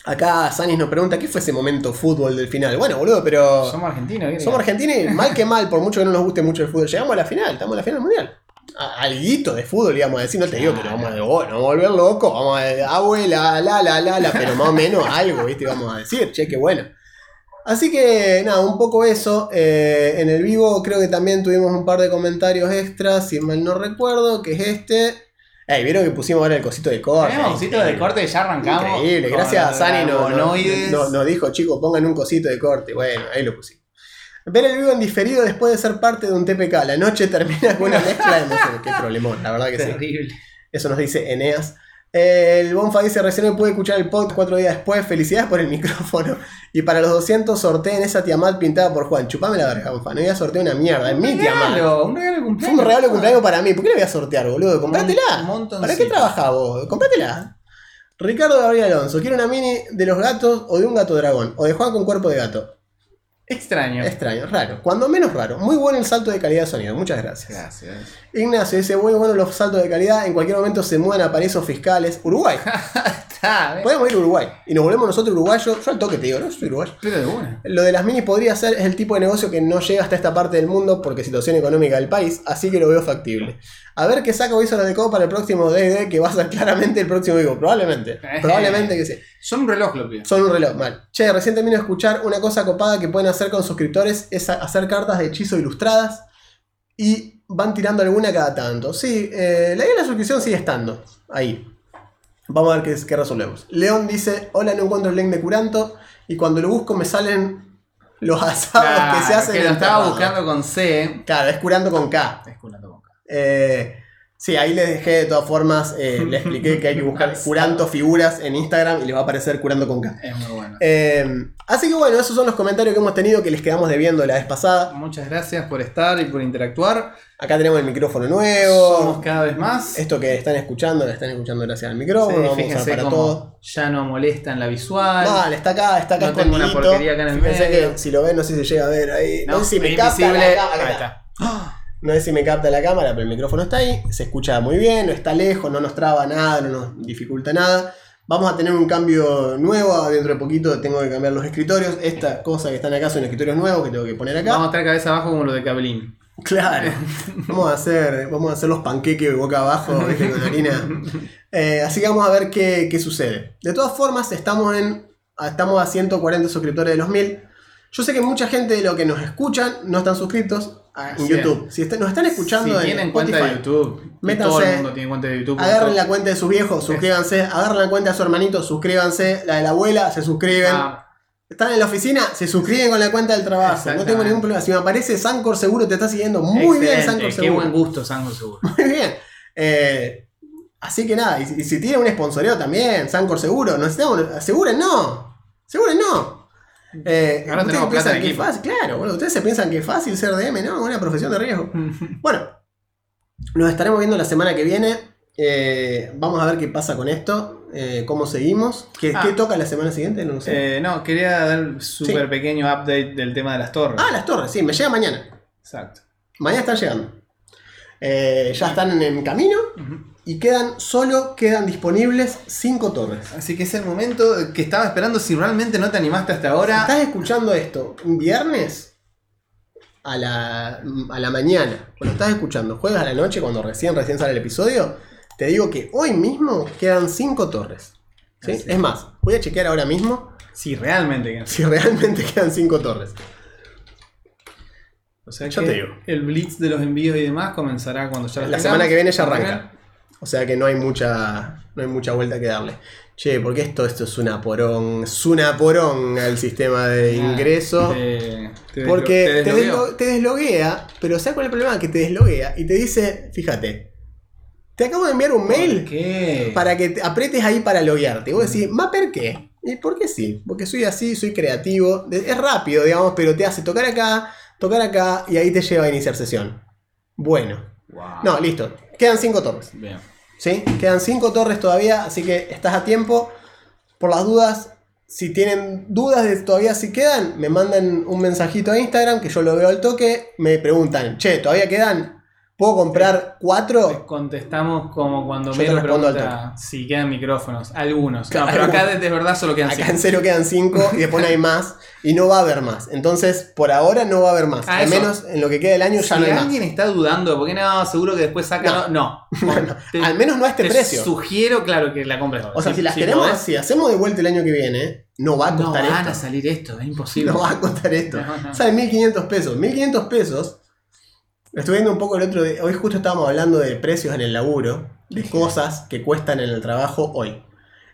Acá Sanis nos pregunta, ¿qué fue ese momento fútbol del final? Bueno, boludo, pero... Somos argentinos, ¿qué Somos argentinos y mal que mal, por mucho que no nos guste mucho el fútbol. Llegamos a la final, estamos en la final mundial. A- Alguito de fútbol, íbamos a decir, no te digo que nos vamos a, oh, nos vamos a volver locos, vamos a abuela, la, la, la, la, pero más o menos algo, ¿viste? Vamos a decir, che, qué bueno. Así que nada, un poco eso. Eh, en el vivo creo que también tuvimos un par de comentarios extras, si mal no recuerdo, que es este. Ey, ¿vieron que pusimos ahora el cosito de corte? Tenemos cosito de corte y ya arrancamos. Increíble, gracias a Sani nos no, no- nos dijo, chicos, pongan un cosito de corte. Bueno, ahí lo pusimos. Ver el vivo en diferido después de ser parte de un TPK. La noche termina con una mezcla de emociones. Qué problemón, la verdad que sí. Terrible. Eso nos dice Eneas. El Bonfa dice, recién hoy pude escuchar el podcast cuatro días después. Felicidades por el micrófono. Y para los 200 sorteen esa Tiamat pintada por Juan. Chupame la verga, Bonfa. No voy a sortear una mierda. Es mi Tiamat. un regalo de Fue un regalo de cumpleaños para mí. ¿Por qué le voy a sortear, boludo? Comprátela. ¿Para qué trabajás vos? Comprátela. Ricardo Gabriel Alonso, quiero una mini de los gatos o de un gato dragón. O de Juan con cuerpo de gato. Extraño. Extraño, raro. Cuando menos raro. Muy bueno el salto de calidad de sonido. Muchas gracias. Gracias. Ignacio dice, muy bueno los saltos de calidad. En cualquier momento se mudan a paraísos fiscales. Uruguay. Podemos ir a Uruguay. Y nos volvemos nosotros uruguayos. Yo al toque te digo, ¿no? Soy uruguayo. Pero de una. Lo de las minis podría ser, es el tipo de negocio que no llega hasta esta parte del mundo porque situación económica del país, así que lo veo factible. A ver qué saca Wizard de Co para el próximo DD, que va a ser claramente el próximo vivo. Probablemente. Probablemente que sí. Son un reloj, lo pido. Son un reloj, mal. Che, recién termino de escuchar una cosa copada que pueden hacer con suscriptores es hacer cartas de hechizo ilustradas y van tirando alguna cada tanto. Sí, eh, la idea de la suscripción sigue estando ahí. Vamos a ver qué, qué resolvemos. León dice, hola, no encuentro el link de Curanto y cuando lo busco me salen los asados Claro, que se hacen que lo estaba buscando con C. Claro, es Curando con K. Es curando con K. Eh, sí, ahí les dejé de todas formas, eh, le expliqué que hay que buscar Curanto figuras en Instagram y les va a aparecer Curando con K. Es muy bueno. Eh, así que bueno, esos son los comentarios que hemos tenido que les quedamos debiendo la vez pasada. Muchas gracias por estar y por interactuar. Acá tenemos el micrófono Somos nuevo. cada vez más. Esto que están escuchando, lo están escuchando gracias al Sí, micrófono. vamos a usar fíjense para cómo todo. ya no molesta en la visual. Vale, está acá, está acá No tengo una porquería acá en el medio. que si lo ven, no sé si llega a ver ahí. No, sé si me capta. acá, acá Ahí está. No sé si me capta la cámara, pero el micrófono está ahí. Se escucha muy bien, no está lejos, no nos traba nada, no nos dificulta nada. Vamos a tener un cambio nuevo. Dentro de poquito tengo que cambiar los escritorios. Esta cosa que están acá son escritorios nuevos que tengo que poner acá. Vamos a estar cabeza abajo como lo de Cabelín. Claro. Vamos a hacer, vamos a hacer los panqueques boca abajo, ¿viste? con harina. Eh, así que vamos a ver qué, qué sucede. De todas formas, estamos en. Estamos a 140 suscriptores de los 1000. Yo sé que mucha gente de los que nos escuchan no están suscritos en Así YouTube. Si est- nos están escuchando si en tienen cuenta de Spotify, YouTube, métanse, todo el mundo tiene cuenta de YouTube. agarren la cuenta de sus viejos, suscríbanse. Agarren la cuenta de su hermanito, suscríbanse. La de la abuela, se suscriben. Ah, Están en la oficina, se suscriben con la cuenta del trabajo. No tengo ningún problema. Si me aparece Sancor, seguro te está siguiendo muy bien Sancor Qué seguro. buen gusto, Sango seguro. Muy bien. Eh, así que nada, y, si- y si tiene un sponsoreo también, Sancor seguro, necesitamos, aseguren no. Aseguren no. Eh, Ahora tenemos plata que es equipo. fácil, claro, bueno, ustedes se piensan que es fácil ser DM, ¿no? Una profesión de riesgo. Bueno, nos estaremos viendo la semana que viene. Eh, vamos a ver qué pasa con esto, eh, cómo seguimos. ¿Qué, Ah. qué toca la semana siguiente? No lo sé. No, quería dar un súper pequeño update del tema de las torres. ah, las torres, sí, me llega mañana. Exacto. Mañana están llegando. Ya están en, en camino y quedan, solo quedan disponibles 5 torres. Así que es el momento que estaba esperando si realmente no te animaste hasta ahora. ¿Estás escuchando esto un viernes a la, a la mañana? Cuando estás escuchando jueves a la noche, cuando recién, recién sale el episodio, te digo que hoy mismo quedan 5 torres. Es más, voy a chequear ahora mismo Si realmente que- si realmente quedan 5 torres. O sea Ya que te digo. el blitz de los envíos y demás comenzará cuando ya La semana que viene ya arranca. O sea que no hay mucha, no hay mucha vuelta que darle. Che, porque esto, esto es una porón, es una porón al sistema de ingreso. Te Porque te deslo- te desloguea, pero ¿sabes cuál es el problema? Que te desloguea y te dice, fíjate, te acabo de enviar un mail para que te apretes ahí para loguearte. Y vos decís, ¿Mapper qué? ¿Y por qué sí? Porque soy así, soy creativo, es rápido, digamos, pero te hace tocar acá, tocar acá y ahí te lleva a iniciar sesión. Bueno, Wow. no, listo, quedan cinco torres. Bien. ¿sí? Quedan 5 torres todavía, así que estás a tiempo. Por las dudas, si tienen dudas de todavía si quedan, me mandan un mensajito a Instagram que yo lo veo al toque. Me preguntan, che, ¿todavía quedan? ¿Puedo comprar Les 4? contestamos como cuando Yo me te respondo al pregunta si quedan micrófonos. Algunos. Claro, No, pero acá de, de verdad solo quedan Acá en cinco. cero quedan 5 y después no hay más. Y no va a haber más. Entonces, por ahora no va a haber más. Ah, Al eso. menos en lo que queda del año ya Si no hay más. alguien está dudando, porque no, seguro que después saca. No, no. Te- Al menos no a este te precio. sugiero, claro, que la compres. O sea, si las si queremos, no, si hacemos de vuelta el año que viene, no va a no costar van esto. a salir esto, es imposible. No va a costar esto. No, no. Sale 1500 pesos. 1500 pesos. Estuve viendo un poco el otro día. Hoy justo estábamos hablando de precios en el laburo. De cosas que cuestan en el trabajo hoy.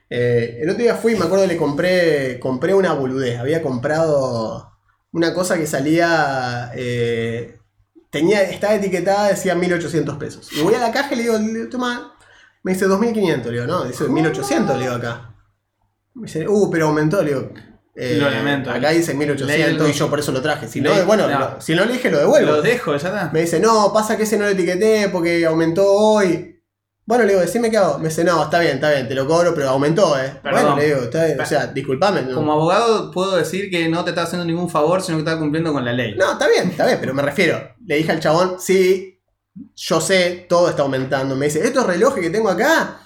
Eh, el otro día fui, me acuerdo, le compré, compré una boludez. Había comprado una cosa que salía. eh, tenía, estaba etiquetada, decía 1800 pesos. Y voy a la caja y le digo, toma. Me dice 2500, le digo, no, dice 1800, le digo acá. Me dice, uh, pero aumentó, le digo. Eh, Lo lamento. Acá dice 1800 Ley- y yo por eso lo traje. Si no, bueno, no. lo- si no dije, lo devuelvo. Lo dejo, ya está. Me dice, no, pasa que ese no lo etiqueté porque aumentó hoy. Bueno, le digo, decime qué hago. Me dice, no, está bien, está bien, te lo cobro, pero aumentó, eh. Perdón. Bueno, le digo, está bien, o sea, disculpame. No, Como abogado puedo decir que no te está haciendo ningún favor, sino que está cumpliendo con la ley. no, está bien, está bien, pero me refiero. Le dije al chabón, sí, yo sé, todo está aumentando. Me dice, estos relojes que tengo acá,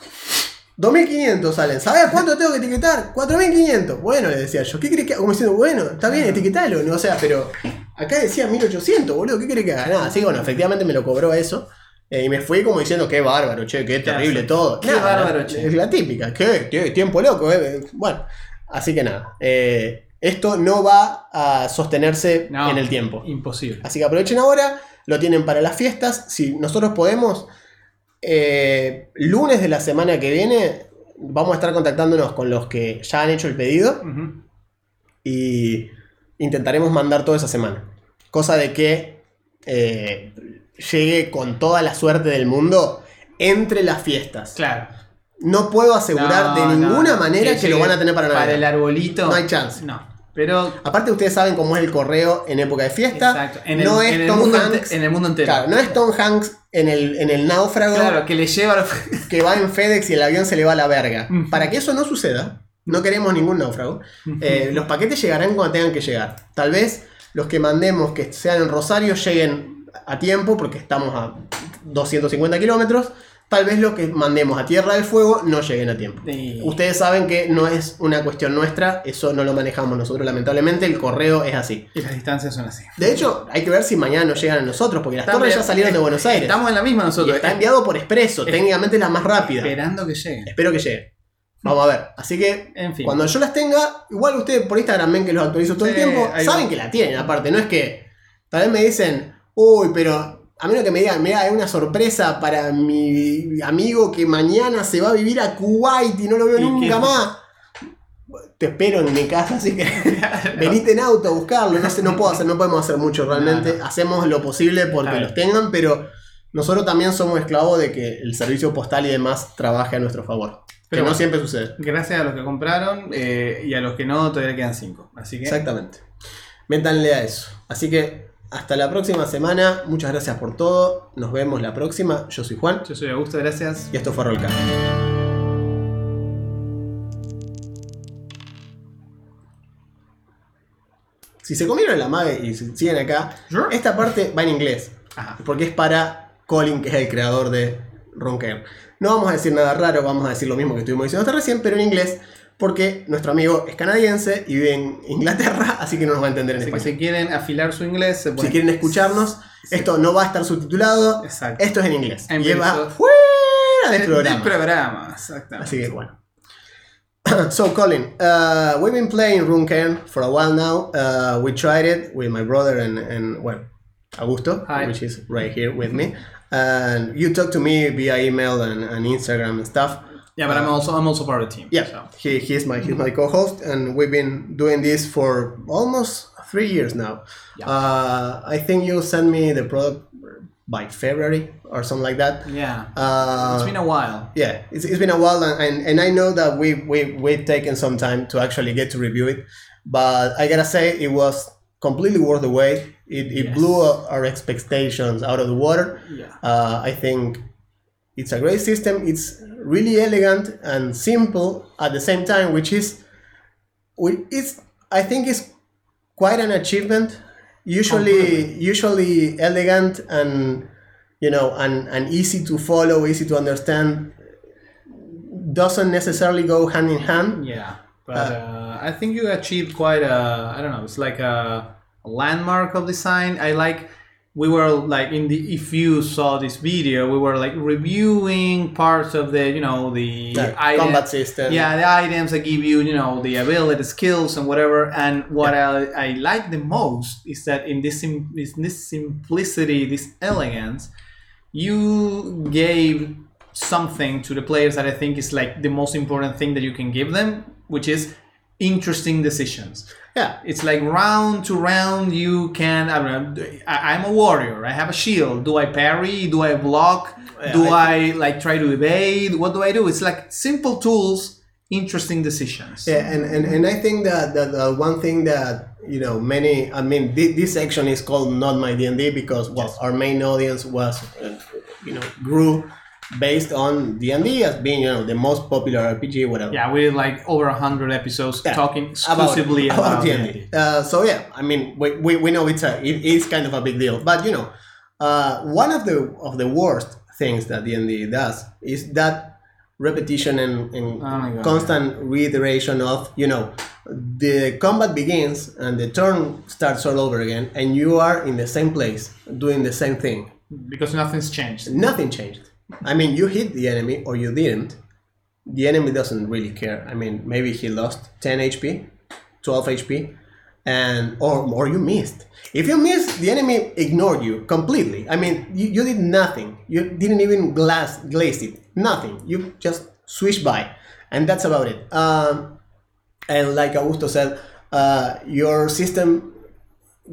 2500 salen. ¿Sabes cuánto tengo que etiquetar? 4500. Bueno, le decía yo, ¿qué crees que haga? Como diciendo, bueno, está bien, etiquetalo. ¿no? O sea, pero acá decía 1800, boludo, ¿qué crees que haga? Nada, así que bueno, efectivamente me lo cobró eso. Eh, y me fui como diciendo, qué bárbaro, che, qué terrible todo. Qué Nada, bárbaro, che. Es la típica, qué, qué tiempo loco, eh. Bueno, así que nada. eh, esto no va a sostenerse No. en el tiempo. Imposible. Así que aprovechen ahora, lo tienen para las fiestas. Si nosotros podemos, eh, lunes de la semana que viene, vamos a estar contactándonos con los que ya han hecho el pedido Ujú. y intentaremos mandar toda esa semana. Cosa de que eh, llegue con toda la suerte del mundo entre las fiestas. Claro. No puedo asegurar No, de ninguna no. manera que, lo van a tener para Navidad. Para el arbolito. No hay chance. No. Pero. Aparte ustedes saben cómo es el correo en época de fiesta. Exacto. En el, no en es el Tom mundo Hanks. en el mundo entero. Claro, no es Tom Hanks en el, en el náufrago Claro, que le lleva. que va en FedEx y el avión se le va a la verga. Para que eso no suceda, no queremos ningún náufrago. eh, los paquetes llegarán cuando tengan que llegar. Tal vez los que mandemos que sean en Rosario lleguen a tiempo porque estamos a 250 kilómetros, tal vez lo que mandemos a Tierra del Fuego no lleguen a tiempo. Sí. Ustedes saben que no es una cuestión nuestra, eso no lo manejamos nosotros lamentablemente, el correo es así. Y las distancias son así. De hecho, hay que ver si mañana nos llegan a nosotros, porque las torres ya salieron de Buenos Aires. Estamos en la misma Y nosotros. está enviado por expreso, Es- técnicamente la más rápida. Esperando que llegue. Espero que llegue. Vamos a ver. Así que En fin. cuando yo las tenga, igual ustedes por Instagram ven que los actualizo todo el tiempo, saben va. que la tienen aparte, no es que tal vez me dicen, uy, pero a menos que me digan, mira, hay una sorpresa para mi amigo que mañana se va a vivir a Kuwait y no lo veo ¿Y nunca qué? más. Te espero en mi casa, así que venite en auto a buscarlo. No sé, no puedo hacer, no podemos hacer mucho realmente. Hacemos lo posible porque los tengan, pero nosotros también somos esclavos de que el servicio postal y demás trabaje a nuestro favor. Pero que no siempre sucede. Gracias a los que compraron eh, y a los que no, todavía quedan 5. Así que. Exactamente. Métanle a eso. Así que hasta la próxima semana. Muchas gracias por todo. Nos vemos la próxima. Yo soy Juan Yo soy Augusto, gracias. y esto fue Rollcast. Si se comieron la mague y si siguen acá, Sure. esta parte va en inglés. Ajá. Porque es para Colin, que es el creador de Ronker. No vamos a decir nada raro, vamos a decir lo mismo que estuvimos diciendo hasta recién, pero en inglés, porque nuestro amigo es canadiense y vive en Inglaterra, así que no nos va a entender en Así que español. si quieren afilar su inglés, se Si quieren escucharnos, Sí. esto no va a estar subtitulado, Exacto. esto es en inglés. En y va verso- fuera del Del programa. programa, exactamente. Así que bueno. so Colin, uh, we've been playing Runecairn for a while now. Uh, we tried it with my brother and, and well, Augusto, Hi. which is right here with me. And you talked to me via email and, and Instagram and stuff. Yeah, but I'm also I'm also part of the team. Yeah, so. he, he's my he's my co-host, and we've been doing this for almost three years now. Yeah. Uh, I think you sent me the product by February or something like that. Yeah. Uh, it's been a while. yeah, it's, it's been a while, and, and, and I know that we we we've taken some time to actually get to review it, but I gotta say it was completely worth the wait. It, it Yes. blew our expectations out of the water. Yeah. Uh, I think it's a great system. It's really elegant and simple at the same time, which is, is I think it's quite an achievement. Usually, usually elegant and you know and, and easy to follow, easy to understand. Doesn't necessarily go hand in hand. Yeah. But uh, I think you achieved quite a I don't know, it's like a landmark of design. I like we were like in the if you saw this video, we were like reviewing parts of the you know the Yeah, item- combat system. Yeah, the items that give you, you know, the ability, skills, and whatever. And what I, I like the most is that in this in this simplicity, this elegance, you gave something to the players that I think is like the most important thing that you can give them, which is interesting decisions. Yeah, It's like round to round, you can. I don't know. I, I'm a warrior. I have a shield. Do I parry? Do I block? Yeah, do I I, like try to evade? What do I do? It's like simple tools, interesting decisions. Yeah, and, and, and I think that, that uh, one thing that you know many I mean thi- this section is called not my D&D because well our main audience was uh, you know grew based on D&D as being you know the most popular RPG whatever. Yeah, we did like over a hundred episodes Yeah, talking exclusively about, D&D. Uh, so yeah, I mean we, we, we know it's a it is kind of a big deal, but you know uh, one of the of the worst things that D&D does is that repetition and, and Oh constant reiteration of you know the combat begins and the turn starts all over again and you are in the same place doing the same thing because nothing's changed. nothing changed i mean you hit the enemy or you didn't. The enemy doesn't really care. I mean maybe he lost 10 hp 12 hp and or or you missed. If you missed the enemy ignored you completely. I mean you, you did nothing. You didn't even glass glaze it. Nothing. You just swish by. And that's about it. Um, and like augusto said uh, your system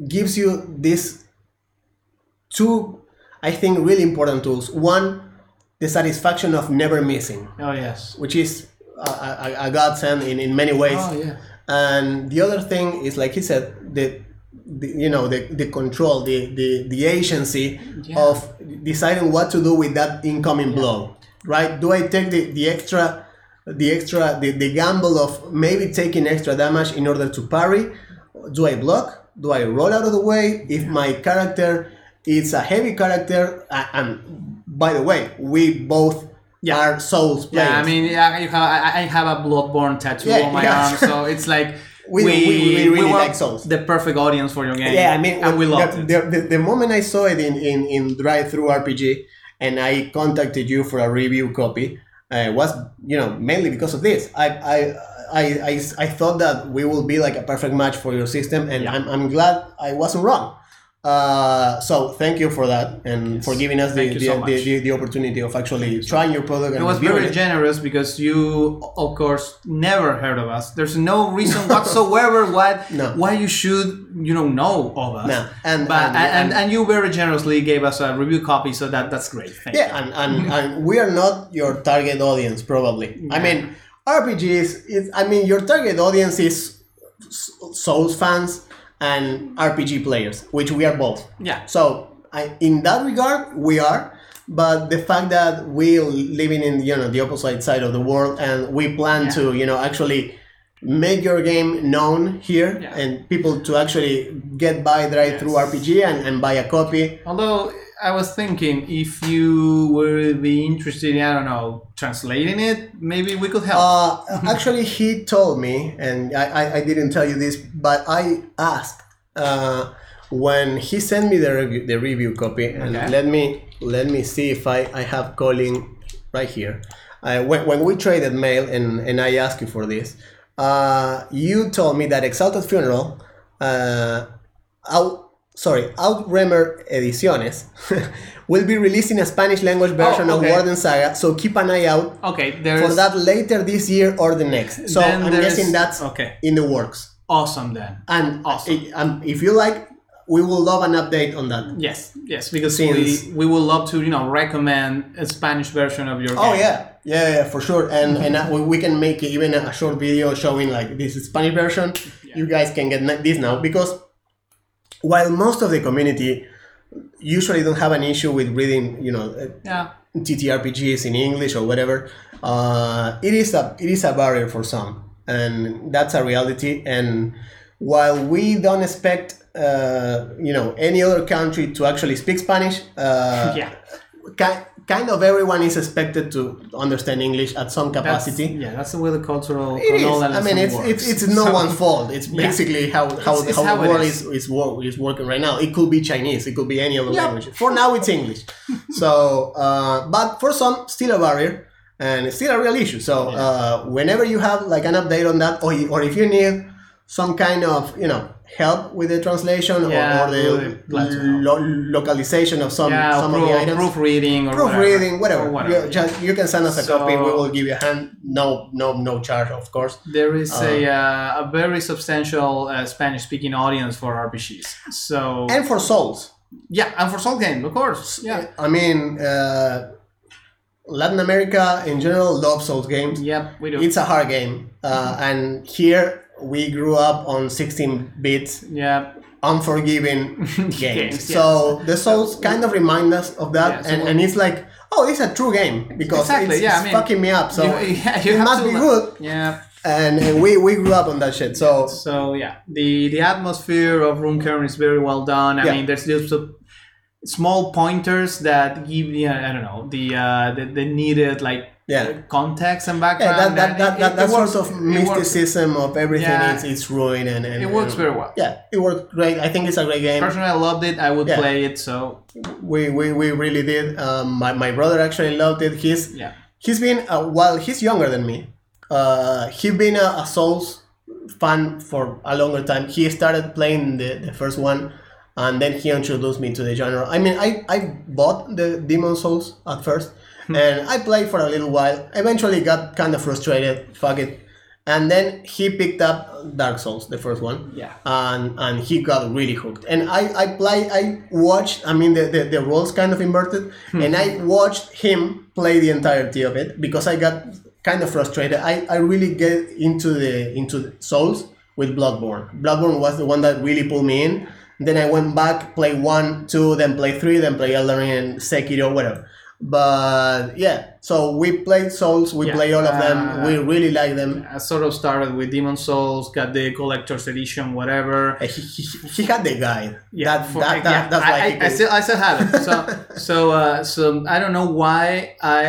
gives you this two i think really important tools. One the satisfaction of never missing. Oh yes. which is a, a, a godsend in, in many ways. Oh yeah. and the other thing is like he said the, the you know the, the control the, the the agency Yeah. of deciding what to do with that incoming blow right? Do i take the, the extra the extra the, the gamble of maybe taking extra damage in order to parry? Do i block? Do i roll out of the way? If my character is a heavy character, and by the way, we both Yeah. are Souls players. Yeah, I mean, yeah, you have, I, I have a Bloodborne tattoo Yeah, on my yeah. arm, so it's like We- we- we really were like Souls. The perfect audience for your game. Yeah, I mean, and we the, loved it. the, the, the moment I saw it in, in, in Drive Through RPG and I contacted you for a review copy uh, was, you know, mainly because of this. I, I, I, I, I thought that we will be like a perfect match for your system, and Yeah. I'm, I'm glad I wasn't wrong. Uh, so thank you for that and for giving us the, the, so the, the, the opportunity of actually trying your product It and was very it. generous because you, of course, never heard of us. There's no reason whatsoever why No. why you should you know know of us. No, and- but and- and, and, and- you very generously gave us a review copy, so that that's great. Thank Yeah, and, and, and we are not your target audience, probably. I mean, RPGs, is, I mean, your target audience is Souls fans and RPG players, which we are both. Yeah. So, I, in that regard, we are. But the fact that we're living in you know the opposite side of the world and we plan Yeah. to you know actually make your game known here Yeah. and people to actually get by right through RPG and, and buy a copy Although I was thinking if you would be interested in I don't know translating it, maybe we could help. Uh, actually, he told me, and I, I, I didn't tell you this, but I asked uh, when he sent me the review, the review copy, and Okay. let me let me see if I, I have calling right here. Uh, when, when we traded mail, and, and I asked you for this, uh, you told me that Exalted Funeral, uh, sorry, Outremer Ediciones, will be releasing a Spanish language version okay. of Warden Saga, so keep an eye out okay, for that later this year or the next. So I'm guessing that's okay. in the works. awesome then. And Awesome. um, if you like, we will love an update on that. Yes, yes, because Since- we we would love to you know recommend a Spanish version of your Oh game. yeah, yeah, yeah, for sure. And and uh, we, we can make even a short video showing like this Spanish version. You guys can get this now because while most of the community usually don't have an issue with reading, you know, uh, Yeah. TTRPGs in English or whatever, uh, it is a it is a barrier for some, and that's a reality. And while we don't expect, uh, you know, any other country to actually speak Spanish, uh, Yeah. Ki- kind of everyone is expected to understand English at some That's, capacity. yeah, that's the way the cultural It is. I mean, it's it's, it's no So- one's fault. It's Yeah. basically how how, It's- it's how, how the world is. is is, wor- is working right now. It could be Chinese. It could be any other Yeah. language. For now, it's English. so, uh, but for some, still a barrier and it's still a real issue. So, uh, whenever you have like an update on that, or or if you need some kind of you know help with the translation Yeah, or, or the really glad to help. lo- localization of some yeah, some proof, of the items proofreading or proofreading, whatever. Or whatever. You, just, you can send us a So- copy. We will give you a hand. No, no, no charge, of course. There is a, uh, a very substantial uh, Spanish-speaking audience for RPGs. So And for souls. yeah, and for Soul Game, of course. Yeah. I mean, uh, Latin America in general loves Souls games. Yep, we do. It's a hard game, uh, and here we grew up on 16 bits, yeah. unforgiving games. Games, So the Souls kind of remind us of that, Yeah, so and, and it's like, oh, it's a true game because Exactly, it's, yeah, it's I mean, fucking me up. So You- yeah, you it must to be good, Yeah. and, and we, we grew up on that shit. So So yeah, the the atmosphere of Room Kern is very well done. I Yeah. mean, there's just a, small pointers that give you I don't know the uh, the, the needed like Yeah. context and Yeah, background. that, that, that, it- that, it that works- sort of it mysticism of everything Yeah. is, is ruined and, and It works and- very well. Yeah, it worked great. I think it's a great game. Personally, I loved it. I would Yeah. play it. So We, we, we really did. Um, my, my brother actually loved it. He's yeah, he's been uh, while he's younger than me. Uh, he's been a, a Souls fan for a longer time. He started playing the, the first one, and then he introduced me to the genre. I mean, I, I bought the Demon Souls at first, and I played for a little while. Eventually, got kind of frustrated. Fuck it. And then he picked up Dark Souls, the first one yeah. and and he got really hooked. And I I play I watched. I mean the the, the roles kind of inverted, hmm. and I watched him play the entirety of it because I got kind of frustrated. I I really get into the into the Souls with Bloodborne. Bloodborne was the one that really pulled me in. Then I went back, play one, two, then play three, then play Elden Ring and Sekiro, whatever. But yeah, So we played Souls, we Yeah, play all of them, uh, we really like them. I sort of started with Demon Souls, got the collector's edition, whatever. Uh, He, he, he had the guide. Yeah, that, for- that, that, yeah, that's I, why he I, I still I still have it. So so uh, so I don't know why I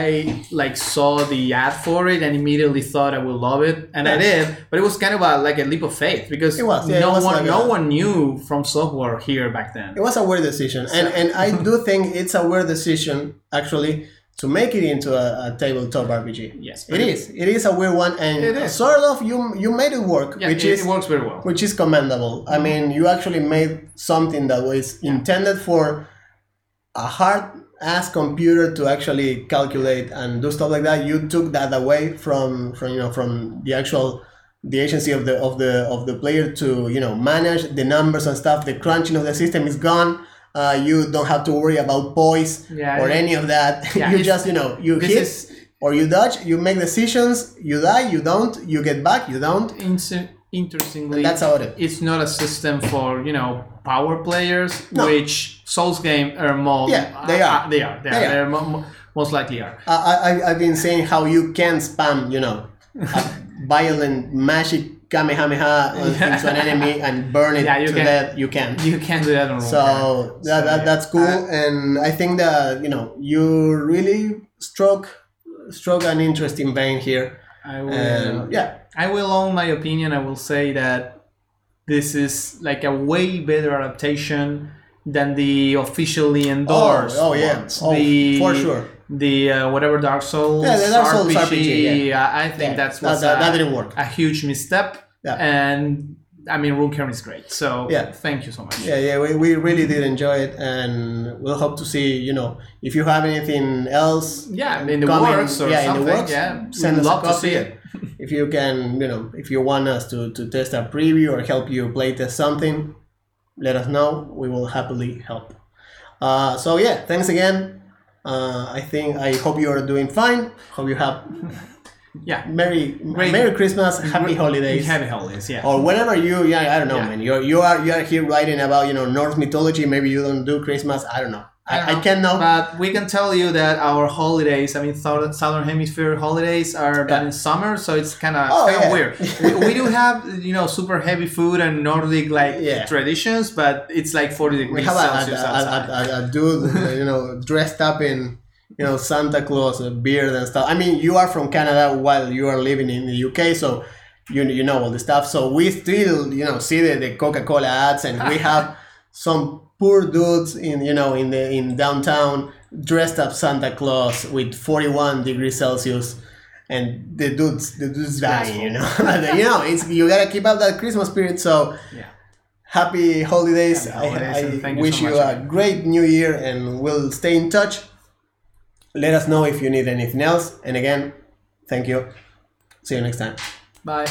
like saw the ad for it and immediately thought I would love it, and I did. But it was kind of a, like a leap of faith because It was, yeah, no one like no a- one knew from software here back then. It was a weird decision, and and I do think it's a weird decision actually to make it into a, a tabletop RPG. Yes, it is. It is a weird one, and It is. sort of you you made it work, Yeah, which it, is it works very well. which is commendable. I mm-hmm. mean, you actually made something that was intended for a hard ass computer to actually calculate and do stuff like that. You took that away from from you know from the actual the agency of the of the of the player to you know manage the numbers and stuff. The crunching of the system is gone. Uh, you don't have to worry about poise Yeah, or it- any of that. Yeah, you just you know you hit is- or you dodge. You make decisions. You die. You don't. You get back. You don't. Inter- interestingly, That's how it is. it's not a system for you know power players, No. which Souls game are more. Yeah, they are. uh, they are. They, They are. are. They're mo- mo- most likely are. I, I, I've been saying how you can spam, you know, violent magic Kamehameha Yeah. into an enemy and burn it Yeah, you to can. death. You can. You can do that on So that, that, yeah. that's cool, Uh, and I think that you know you really struck struck an interesting vein here, I will. and yeah, I will own my opinion. I will say that this is like a way better adaptation than the officially endorsed. oh, yeah. ones. Oh, the, for sure. The uh, whatever Dark Souls. Yeah, the Dark Souls RPG. RPG, uh, I think Yeah, that's that, that, that didn't work. a huge misstep. Yeah. And I mean, Runekern is great. So Yeah. thank you so much. Yeah, yeah, we, we really did enjoy it, and we'll hope to see. You know, if you have anything else, Yeah, in the works or yeah, in the something. works, yeah, send we'd us a copy. see it. if you can, you know, if you want us to, to test a preview or help you playtest something, let us know. We will happily help. Uh, so yeah, thanks again. Uh, I think I hope you are doing fine. Hope you have Yeah. Merry Great. Merry Christmas, Happy Holidays, Happy holidays. Yeah. or whenever you. Yeah, I don't know, Yeah. man. You you are you are here writing about you know Norse mythology. Maybe you don't do Christmas. I don't know. I, I, don't can't know. But we can tell you that our holidays, I mean, southern, southern hemisphere holidays are done in summer, so it's kind of Oh, yeah. weird. we, we do have, you know, super heavy food and Nordic like Yeah. traditions, but it's like 40 degrees we have a, Celsius a, outside. a, a, a dude, you know, dressed up in, you know, Santa Claus, a beard and stuff. I mean, you are from Canada while you are living in the UK, so you you know all the stuff. So we still, you know, see the, the Coca Cola ads, and we have some poor dudes in, you know, in the in downtown dressed up Santa Claus with 41 degrees Celsius. And the dudes, the dudes dying, you know. you know, it's you gotta keep up that Christmas spirit. So yeah. happy holidays. Happy holidays, I, I thank you wish so you a great new year and we'll stay in touch. Let us know if you need anything else. And again, thank you. See you next time. Bye.